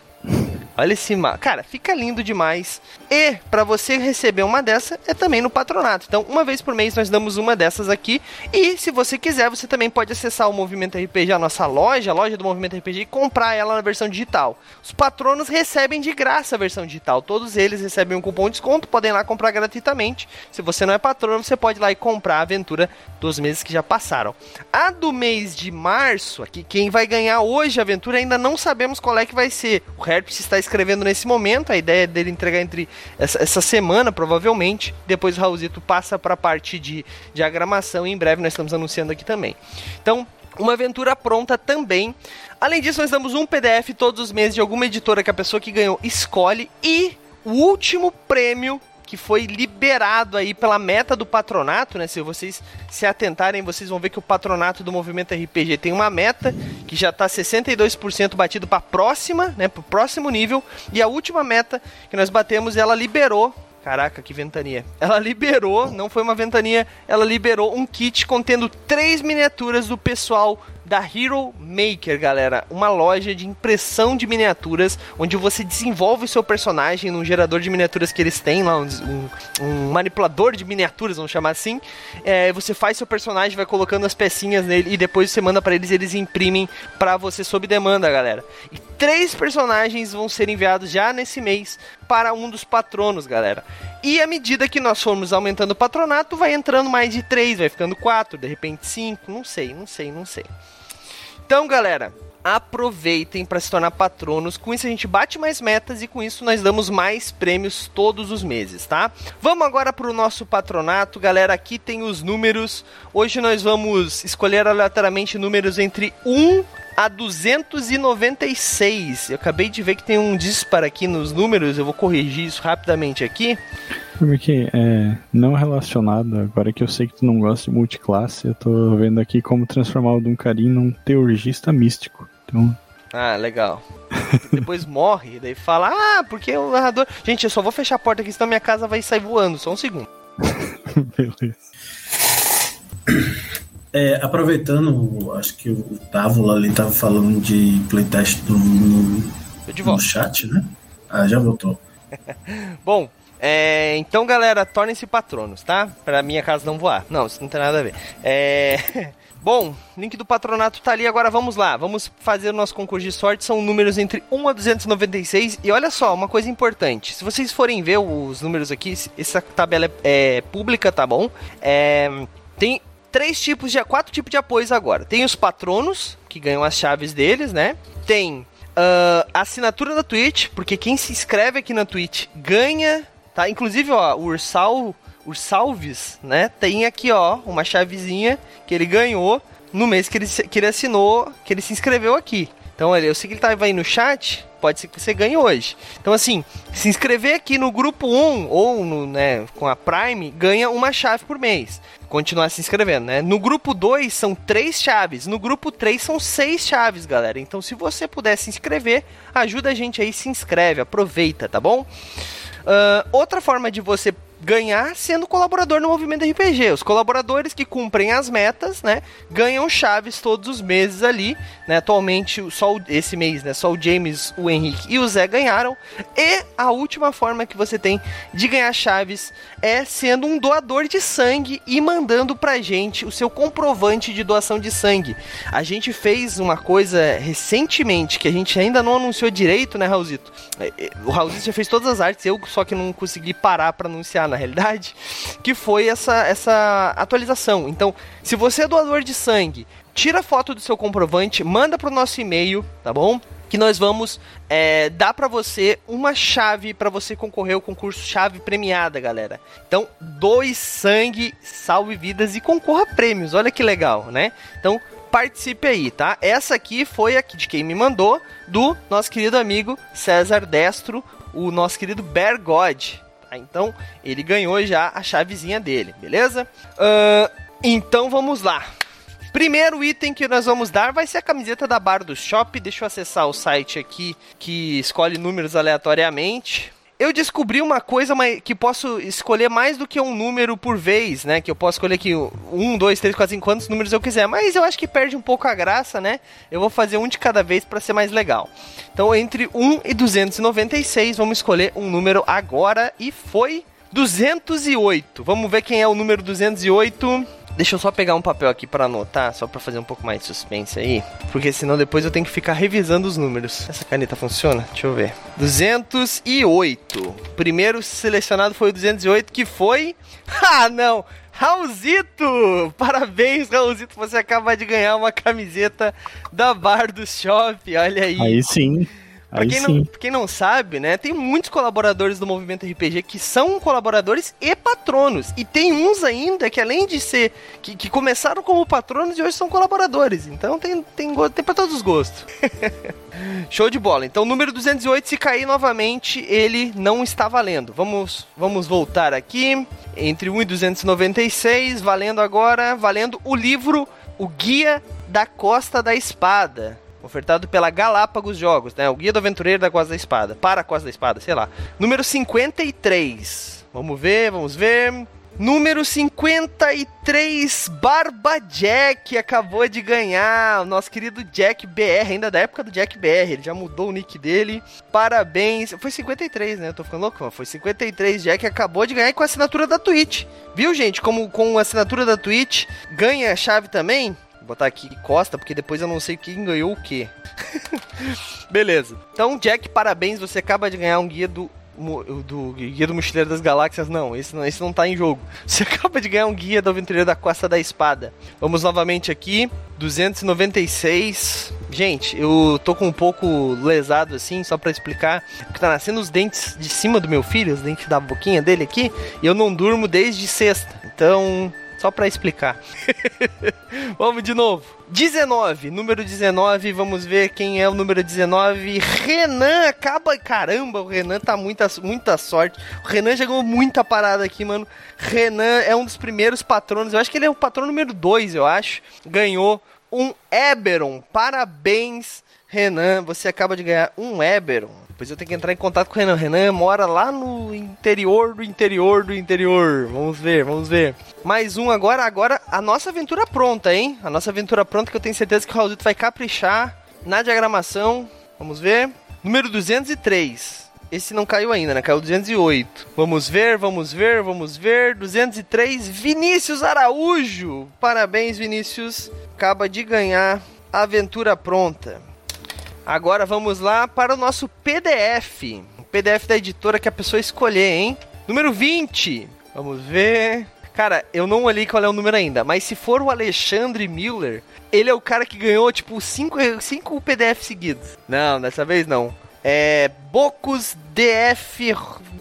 Olha esse mapa. Cara, fica lindo demais. E para você receber uma dessa é também no patronato. Então, uma vez por mês nós damos uma dessas aqui. E se você quiser, você também pode acessar o Movimento RPG, a nossa loja, a loja do Movimento RPG, e comprar ela na versão digital. Os patronos recebem de graça a versão digital. Todos eles recebem um cupom de desconto, podem lá comprar gratuitamente. Se você não é patrono, você pode ir lá e comprar a aventura dos meses que já passaram. A do mês de março, aqui quem vai ganhar hoje a aventura ainda não sabemos qual é que vai ser. O Herpes está escrevendo nesse momento, a ideia é dele entregar entre essa, essa semana, provavelmente. Depois o Raulzito passa para a parte de diagramação e em breve nós estamos anunciando aqui também. Então, uma aventura pronta também. Além disso, nós damos um PDF todos os meses de alguma editora que a pessoa que ganhou escolhe e o último prêmio que foi liberado aí pela meta do patronato, né? Se vocês se atentarem, vocês vão ver que o patronato do movimento RPG tem uma meta que já está 62% batido para próxima, né? Para o próximo nível. E a última meta que nós batemos, ela liberou Caraca, que ventania. Ela liberou, não foi uma ventania, ela liberou um kit contendo três miniaturas do pessoal da Hero Maker, galera, uma loja de impressão de miniaturas, onde você desenvolve o seu personagem num gerador de miniaturas que eles têm lá, um, um manipulador de miniaturas, vamos chamar assim. É, você faz seu personagem, vai colocando as pecinhas nele e depois você manda para eles, eles imprimem para você sob demanda, galera. E três personagens vão ser enviados já nesse mês para um dos patronos, galera. E à medida que nós formos aumentando o patronato, vai entrando mais de três, vai ficando quatro, de repente cinco, não sei, não sei, não sei. Então, galera, aproveitem para se tornar patronos. Com isso a gente bate mais metas e com isso nós damos mais prêmios todos os meses, tá? Vamos agora para o nosso patronato, galera. Aqui tem os números. Hoje nós vamos escolher aleatoriamente números entre 1 a 296. Eu acabei de ver que tem um disparo aqui nos números. Eu vou corrigir isso rapidamente aqui. Porque é não relacionado, agora que eu sei que tu não gosta de multiclasse, eu tô vendo aqui como transformar o Duncarim num teurgista místico. Então. Ah, legal. Depois morre, daí fala, ah, porque o narrador. Gente, eu só vou fechar a porta aqui, senão minha casa vai sair voando, só um segundo. Beleza. É, aproveitando, acho que o Távola ali tava falando de playtest do, no, no chat, né? Ah, já voltou. Bom, é, então, galera, tornem-se patronos, tá? Pra minha casa não voar. Não, isso não tem nada a ver. É, Bom, link do patronato tá ali, agora vamos lá. Vamos fazer o nosso concurso de sorte, são números entre 1 a 296. E olha só, uma coisa importante. Se vocês forem ver os números aqui, essa tabela é, é pública, tá bom? É, tem três tipos de quatro tipos de apoios agora. Tem os patronos que ganham as chaves deles, né? Tem uh, assinatura da Twitch, porque quem se inscreve aqui na Twitch ganha, tá? Inclusive, ó, o Ursal o Salves, né? Tem aqui, ó, uma chavezinha que ele ganhou no mês que ele, que ele assinou, que ele se inscreveu aqui. Então, eu sei que ele estava aí no chat, pode ser que você ganhe hoje. Então, assim, se inscrever aqui no grupo 1 ou no, né, com a Prime, ganha uma chave por mês. Continuar se inscrevendo, né? No grupo 2 são três chaves, no grupo 3 são seis chaves, galera. Então, se você puder se inscrever, ajuda a gente aí, se inscreve, aproveita, tá bom? Uh, outra forma de você ganhar sendo colaborador no movimento RPG. Os colaboradores que cumprem as metas, né, ganham chaves todos os meses ali, né? Atualmente só esse mês, né, só o James, o Henrique e o Zé ganharam. E a última forma que você tem de ganhar chaves é sendo um doador de sangue e mandando pra gente o seu comprovante de doação de sangue. A gente fez uma coisa recentemente que a gente ainda não anunciou direito, né, Raulzito? É, é, o Raulzito já fez todas as artes, eu só que não consegui parar para anunciar na realidade, que foi essa, essa atualização. Então, se você é doador de sangue, tira foto do seu comprovante, manda pro nosso e-mail, tá bom? Que nós vamos é, dar para você uma chave para você concorrer ao concurso chave premiada, galera. Então, doe sangue, salve vidas e concorra a prêmios. Olha que legal, né? Então, participe aí, tá? Essa aqui foi a de quem me mandou, do nosso querido amigo César Destro, o nosso querido Bear God. Tá? Então, ele ganhou já a chavezinha dele, beleza? Uh, então, vamos lá. Primeiro item que nós vamos dar vai ser a camiseta da Bar do Shop. Deixa eu acessar o site aqui que escolhe números aleatoriamente eu descobri uma coisa que posso escolher mais do que um número por vez, né? Que eu posso escolher aqui um, dois, três, quatro, cinco, quantos números eu quiser. Mas eu acho que perde um pouco a graça, né? Eu vou fazer um de cada vez para ser mais legal. Então, entre 1 e 296, vamos escolher um número agora. E foi 208. Vamos ver quem é o número 208. Deixa eu só pegar um papel aqui para anotar, só para fazer um pouco mais de suspense aí, porque senão depois eu tenho que ficar revisando os números. Essa caneta funciona? Deixa eu ver. 208. Primeiro selecionado foi o 208, que foi. Ah, não! Raulzito! Parabéns, Raulzito, você acaba de ganhar uma camiseta da Bar do Shop, olha aí. Aí sim. Pra quem, não, quem não sabe, né, tem muitos colaboradores do movimento RPG que são colaboradores e patronos. E tem uns ainda que, além de ser. que, que começaram como patronos e hoje são colaboradores. Então tem, tem, tem pra todos os gostos. Show de bola. Então, número 208, se cair novamente, ele não está valendo. Vamos, vamos voltar aqui. Entre 1 e 296, valendo agora, valendo o livro O Guia da Costa da Espada ofertado pela Galápagos Jogos, né? O Guia do Aventureiro da Costa da Espada, para a Costa da Espada, sei lá. Número 53. Vamos ver, vamos ver. Número 53, Barba Jack acabou de ganhar. O nosso querido Jack BR, ainda da época do Jack BR. Ele já mudou o nick dele. Parabéns. Foi 53, né? Eu tô ficando louco. Foi 53. Jack acabou de ganhar com a assinatura da Twitch. Viu, gente? Como com a assinatura da Twitch ganha a chave também. Botar aqui Costa, porque depois eu não sei quem ganhou o quê. Beleza. Então, Jack, parabéns. Você acaba de ganhar um guia do do Guia do Mochileiro das Galáxias, não, esse não, esse não tá em jogo. Você acaba de ganhar um guia do Aventureiro da Costa da Espada. Vamos novamente aqui, 296. Gente, eu tô com um pouco lesado assim, só para explicar, porque tá nascendo os dentes de cima do meu filho, os dentes da boquinha dele aqui, e eu não durmo desde sexta. Então, só para explicar. vamos de novo. 19, número 19, vamos ver quem é o número 19. Renan, acaba. Caramba, o Renan tá muita, muita sorte. O Renan já ganhou muita parada aqui, mano. Renan é um dos primeiros patronos, eu acho que ele é o patrão número 2, eu acho. Ganhou um Eberon. Parabéns, Renan. Você acaba de ganhar um Eberon. Depois eu tenho que entrar em contato com o Renan. O Renan mora lá no interior do interior do interior. Vamos ver, vamos ver. Mais um agora. Agora a nossa aventura pronta, hein? A nossa aventura pronta que eu tenho certeza que o Raulzito vai caprichar na diagramação. Vamos ver. Número 203. esse não caiu ainda, né? Caiu 208. Vamos ver, vamos ver, vamos ver. 203, Vinícius Araújo. Parabéns, Vinícius. Acaba de ganhar Aventura Pronta. Agora vamos lá para o nosso PDF. O PDF da editora que a pessoa escolher, hein? Número 20. Vamos ver. Cara, eu não olhei qual é o número ainda, mas se for o Alexandre Miller, ele é o cara que ganhou, tipo, 5 cinco, cinco PDF seguidos. Não, dessa vez não. É. Bocus DF.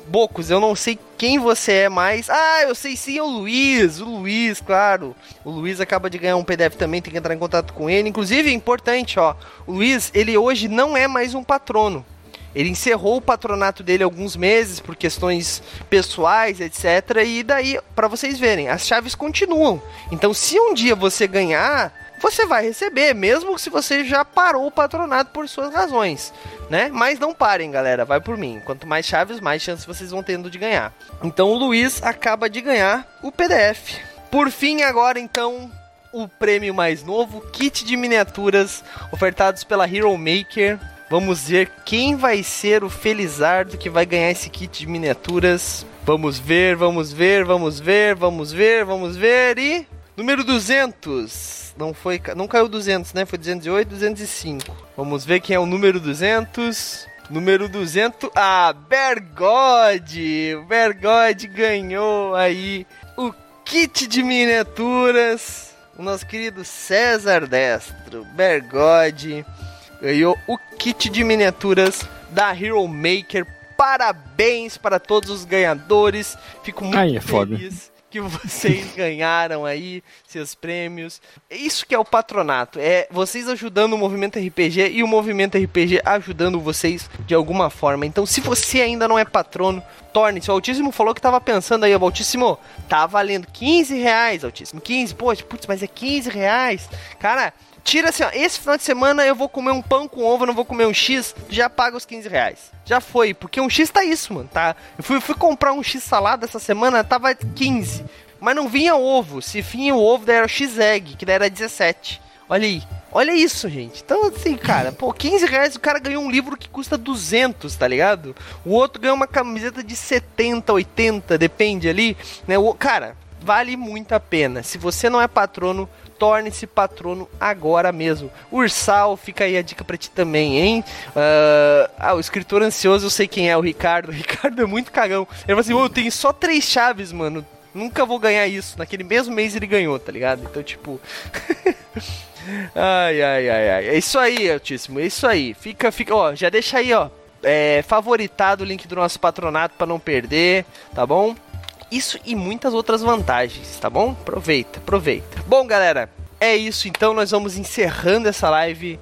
Bocus, eu não sei quem você é mais. Ah, eu sei sim, é o Luiz. O Luiz, claro. O Luiz acaba de ganhar um PDF também, tem que entrar em contato com ele. Inclusive, é importante, ó. O Luiz, ele hoje não é mais um patrono. Ele encerrou o patronato dele alguns meses por questões pessoais, etc. E daí, para vocês verem, as chaves continuam. Então, se um dia você ganhar, você vai receber, mesmo se você já parou o patronato por suas razões, né? Mas não parem, galera, vai por mim. Quanto mais chaves, mais chances vocês vão tendo de ganhar. Então, o Luiz acaba de ganhar o PDF. Por fim, agora então, o prêmio mais novo, kit de miniaturas ofertados pela Hero Maker. Vamos ver quem vai ser o Felizardo que vai ganhar esse kit de miniaturas. Vamos ver, vamos ver, vamos ver, vamos ver, vamos ver e número 200. Não foi, não caiu 200, né? Foi 208, 205. Vamos ver quem é o número 200. Número 200, ah, Bergode! Bergode ganhou aí o kit de miniaturas. O nosso querido César Destro, Bergode ganhou o kit de miniaturas da Hero Maker. Parabéns para todos os ganhadores. Fico muito Ai, é feliz. Foda que vocês ganharam aí, seus prêmios. Isso que é o patronato, é vocês ajudando o movimento RPG e o movimento RPG ajudando vocês de alguma forma. Então, se você ainda não é patrono, torne-se. O Altíssimo falou que tava pensando aí, o Altíssimo, tá valendo 15 reais, Altíssimo, 15, poxa, putz, mas é 15 reais. Cara, Tira assim, ó, esse final de semana eu vou comer um pão com ovo, não vou comer um X, já paga os 15 reais. Já foi, porque um X tá isso, mano, tá? Eu fui, fui comprar um X salada essa semana, tava 15. Mas não vinha ovo. Se vinha o ovo, daí era o X-Egg, que daí era 17. Olha aí. Olha isso, gente. Então, assim, cara, pô, 15 reais o cara ganhou um livro que custa 200, tá ligado? O outro ganhou uma camiseta de 70, 80, depende ali, né? O, cara, vale muito a pena. Se você não é patrono, torne-se patrono agora mesmo. Ursal, fica aí a dica pra ti também, hein? Uh, ah, o escritor ansioso, eu sei quem é, o Ricardo. O Ricardo é muito cagão. Ele falou assim: eu tenho só três chaves, mano. Nunca vou ganhar isso. Naquele mesmo mês ele ganhou, tá ligado? Então, tipo. ai, ai, ai, ai. É isso aí, Altíssimo. É isso aí. Fica, fica, ó, já deixa aí, ó. É, favoritado o link do nosso patronato para não perder, tá bom? Isso e muitas outras vantagens, tá bom? Aproveita, aproveita. Bom, galera, é isso então. Nós vamos encerrando essa live.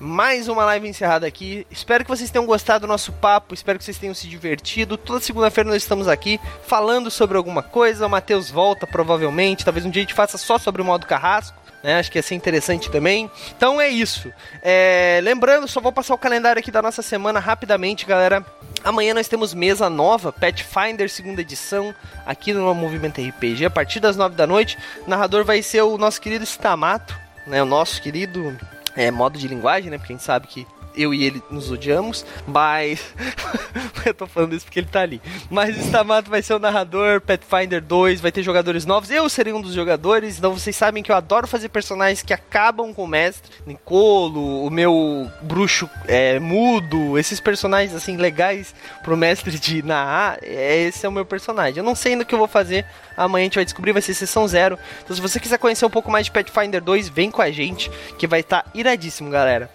Mais uma live encerrada aqui. Espero que vocês tenham gostado do nosso papo. Espero que vocês tenham se divertido. Toda segunda-feira nós estamos aqui falando sobre alguma coisa. O Matheus volta provavelmente. Talvez um dia a gente faça só sobre o modo carrasco. Né? Acho que ia ser interessante também. Então é isso. É... Lembrando, só vou passar o calendário aqui da nossa semana rapidamente, galera. Amanhã nós temos mesa nova, Pathfinder segunda edição, aqui no Movimento RPG, a partir das nove da noite. O narrador vai ser o nosso querido Stamato, né? O nosso querido é, modo de linguagem, né? Porque a gente sabe que eu e ele nos odiamos, mas. eu tô falando isso porque ele tá ali. Mas Stamato vai ser o narrador, Pathfinder 2, vai ter jogadores novos. Eu serei um dos jogadores, então vocês sabem que eu adoro fazer personagens que acabam com o mestre. Nicolo, o meu bruxo é, mudo, esses personagens assim legais pro mestre de narrar. É, esse é o meu personagem. Eu não sei ainda o que eu vou fazer. Amanhã a gente vai descobrir, vai ser sessão zero. Então, se você quiser conhecer um pouco mais de Pathfinder 2, vem com a gente, que vai estar tá iradíssimo, galera.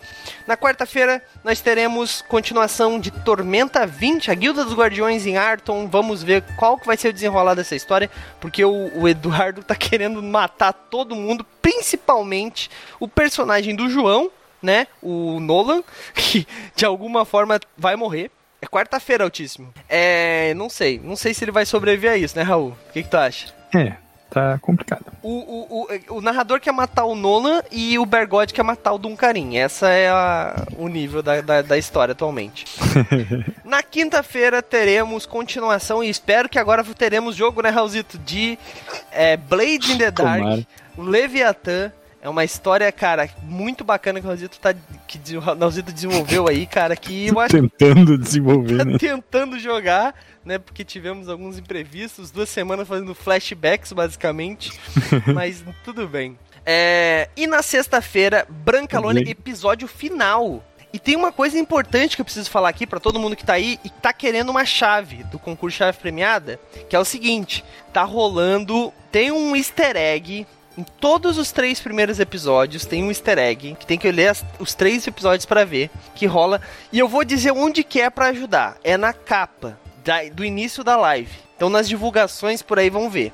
Na quarta-feira, nós teremos continuação de Tormenta 20, a Guilda dos Guardiões em Arton. Vamos ver qual que vai ser o desenrolar dessa história, porque o, o Eduardo tá querendo matar todo mundo, principalmente o personagem do João, né? O Nolan, que de alguma forma vai morrer. É quarta-feira, Altíssimo. É. Não sei. Não sei se ele vai sobreviver a isso, né, Raul? O que, que tu acha? É, tá complicado. O, o, o, narrador quer matar o Nolan e o Bergode quer matar o Duncarim. Essa é a, o nível da, da, da história atualmente. Na quinta-feira teremos continuação e espero que agora teremos jogo, né, Raulzito? De é, Blade in the Dark, o Leviathan. É uma história, cara, muito bacana que o Nausito, tá, que o Nausito desenvolveu aí, cara, que eu acho... Tentando desenvolver, tá né? Tentando jogar, né, porque tivemos alguns imprevistos, duas semanas fazendo flashbacks, basicamente, mas tudo bem. É... E na sexta-feira, Branca Lone, episódio final. E tem uma coisa importante que eu preciso falar aqui para todo mundo que tá aí e tá querendo uma chave do concurso chave premiada, que é o seguinte, tá rolando, tem um easter egg em todos os três primeiros episódios tem um easter egg, que tem que ler as, os três episódios para ver, que rola. E eu vou dizer onde que é para ajudar. É na capa da, do início da live. Então nas divulgações por aí vão ver.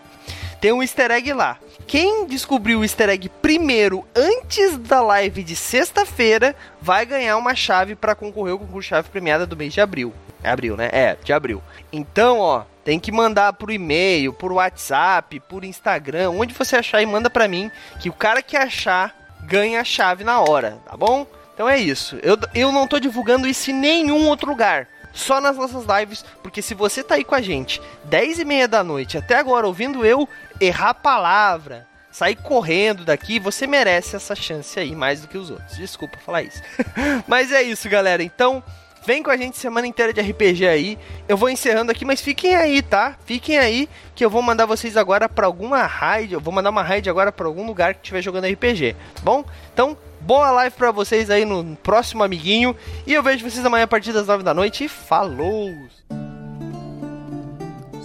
Tem um easter egg lá. Quem descobriu o easter egg primeiro, antes da live de sexta-feira, vai ganhar uma chave para concorrer ao concurso chave premiada do mês de abril. É abril, né? É, de abril. Então, ó, tem que mandar por e-mail, por WhatsApp, por Instagram, onde você achar e manda para mim, que o cara que achar ganha a chave na hora, tá bom? Então é isso. Eu, eu não tô divulgando isso em nenhum outro lugar. Só nas nossas lives, porque se você tá aí com a gente 10 e meia da noite até agora ouvindo eu errar a palavra, sair correndo daqui, você merece essa chance aí mais do que os outros. Desculpa falar isso. Mas é isso, galera. Então, Vem com a gente semana inteira de RPG aí. Eu vou encerrando aqui, mas fiquem aí, tá? Fiquem aí que eu vou mandar vocês agora para alguma raid. Eu vou mandar uma raid agora para algum lugar que estiver jogando RPG, tá bom? Então, boa live para vocês aí no próximo amiguinho. E eu vejo vocês amanhã a partir das 9 da noite. Falou!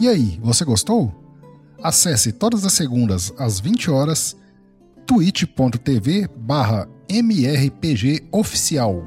E aí, você gostou? Acesse todas as segundas às 20 horas twitch.tv barra mrpgoficial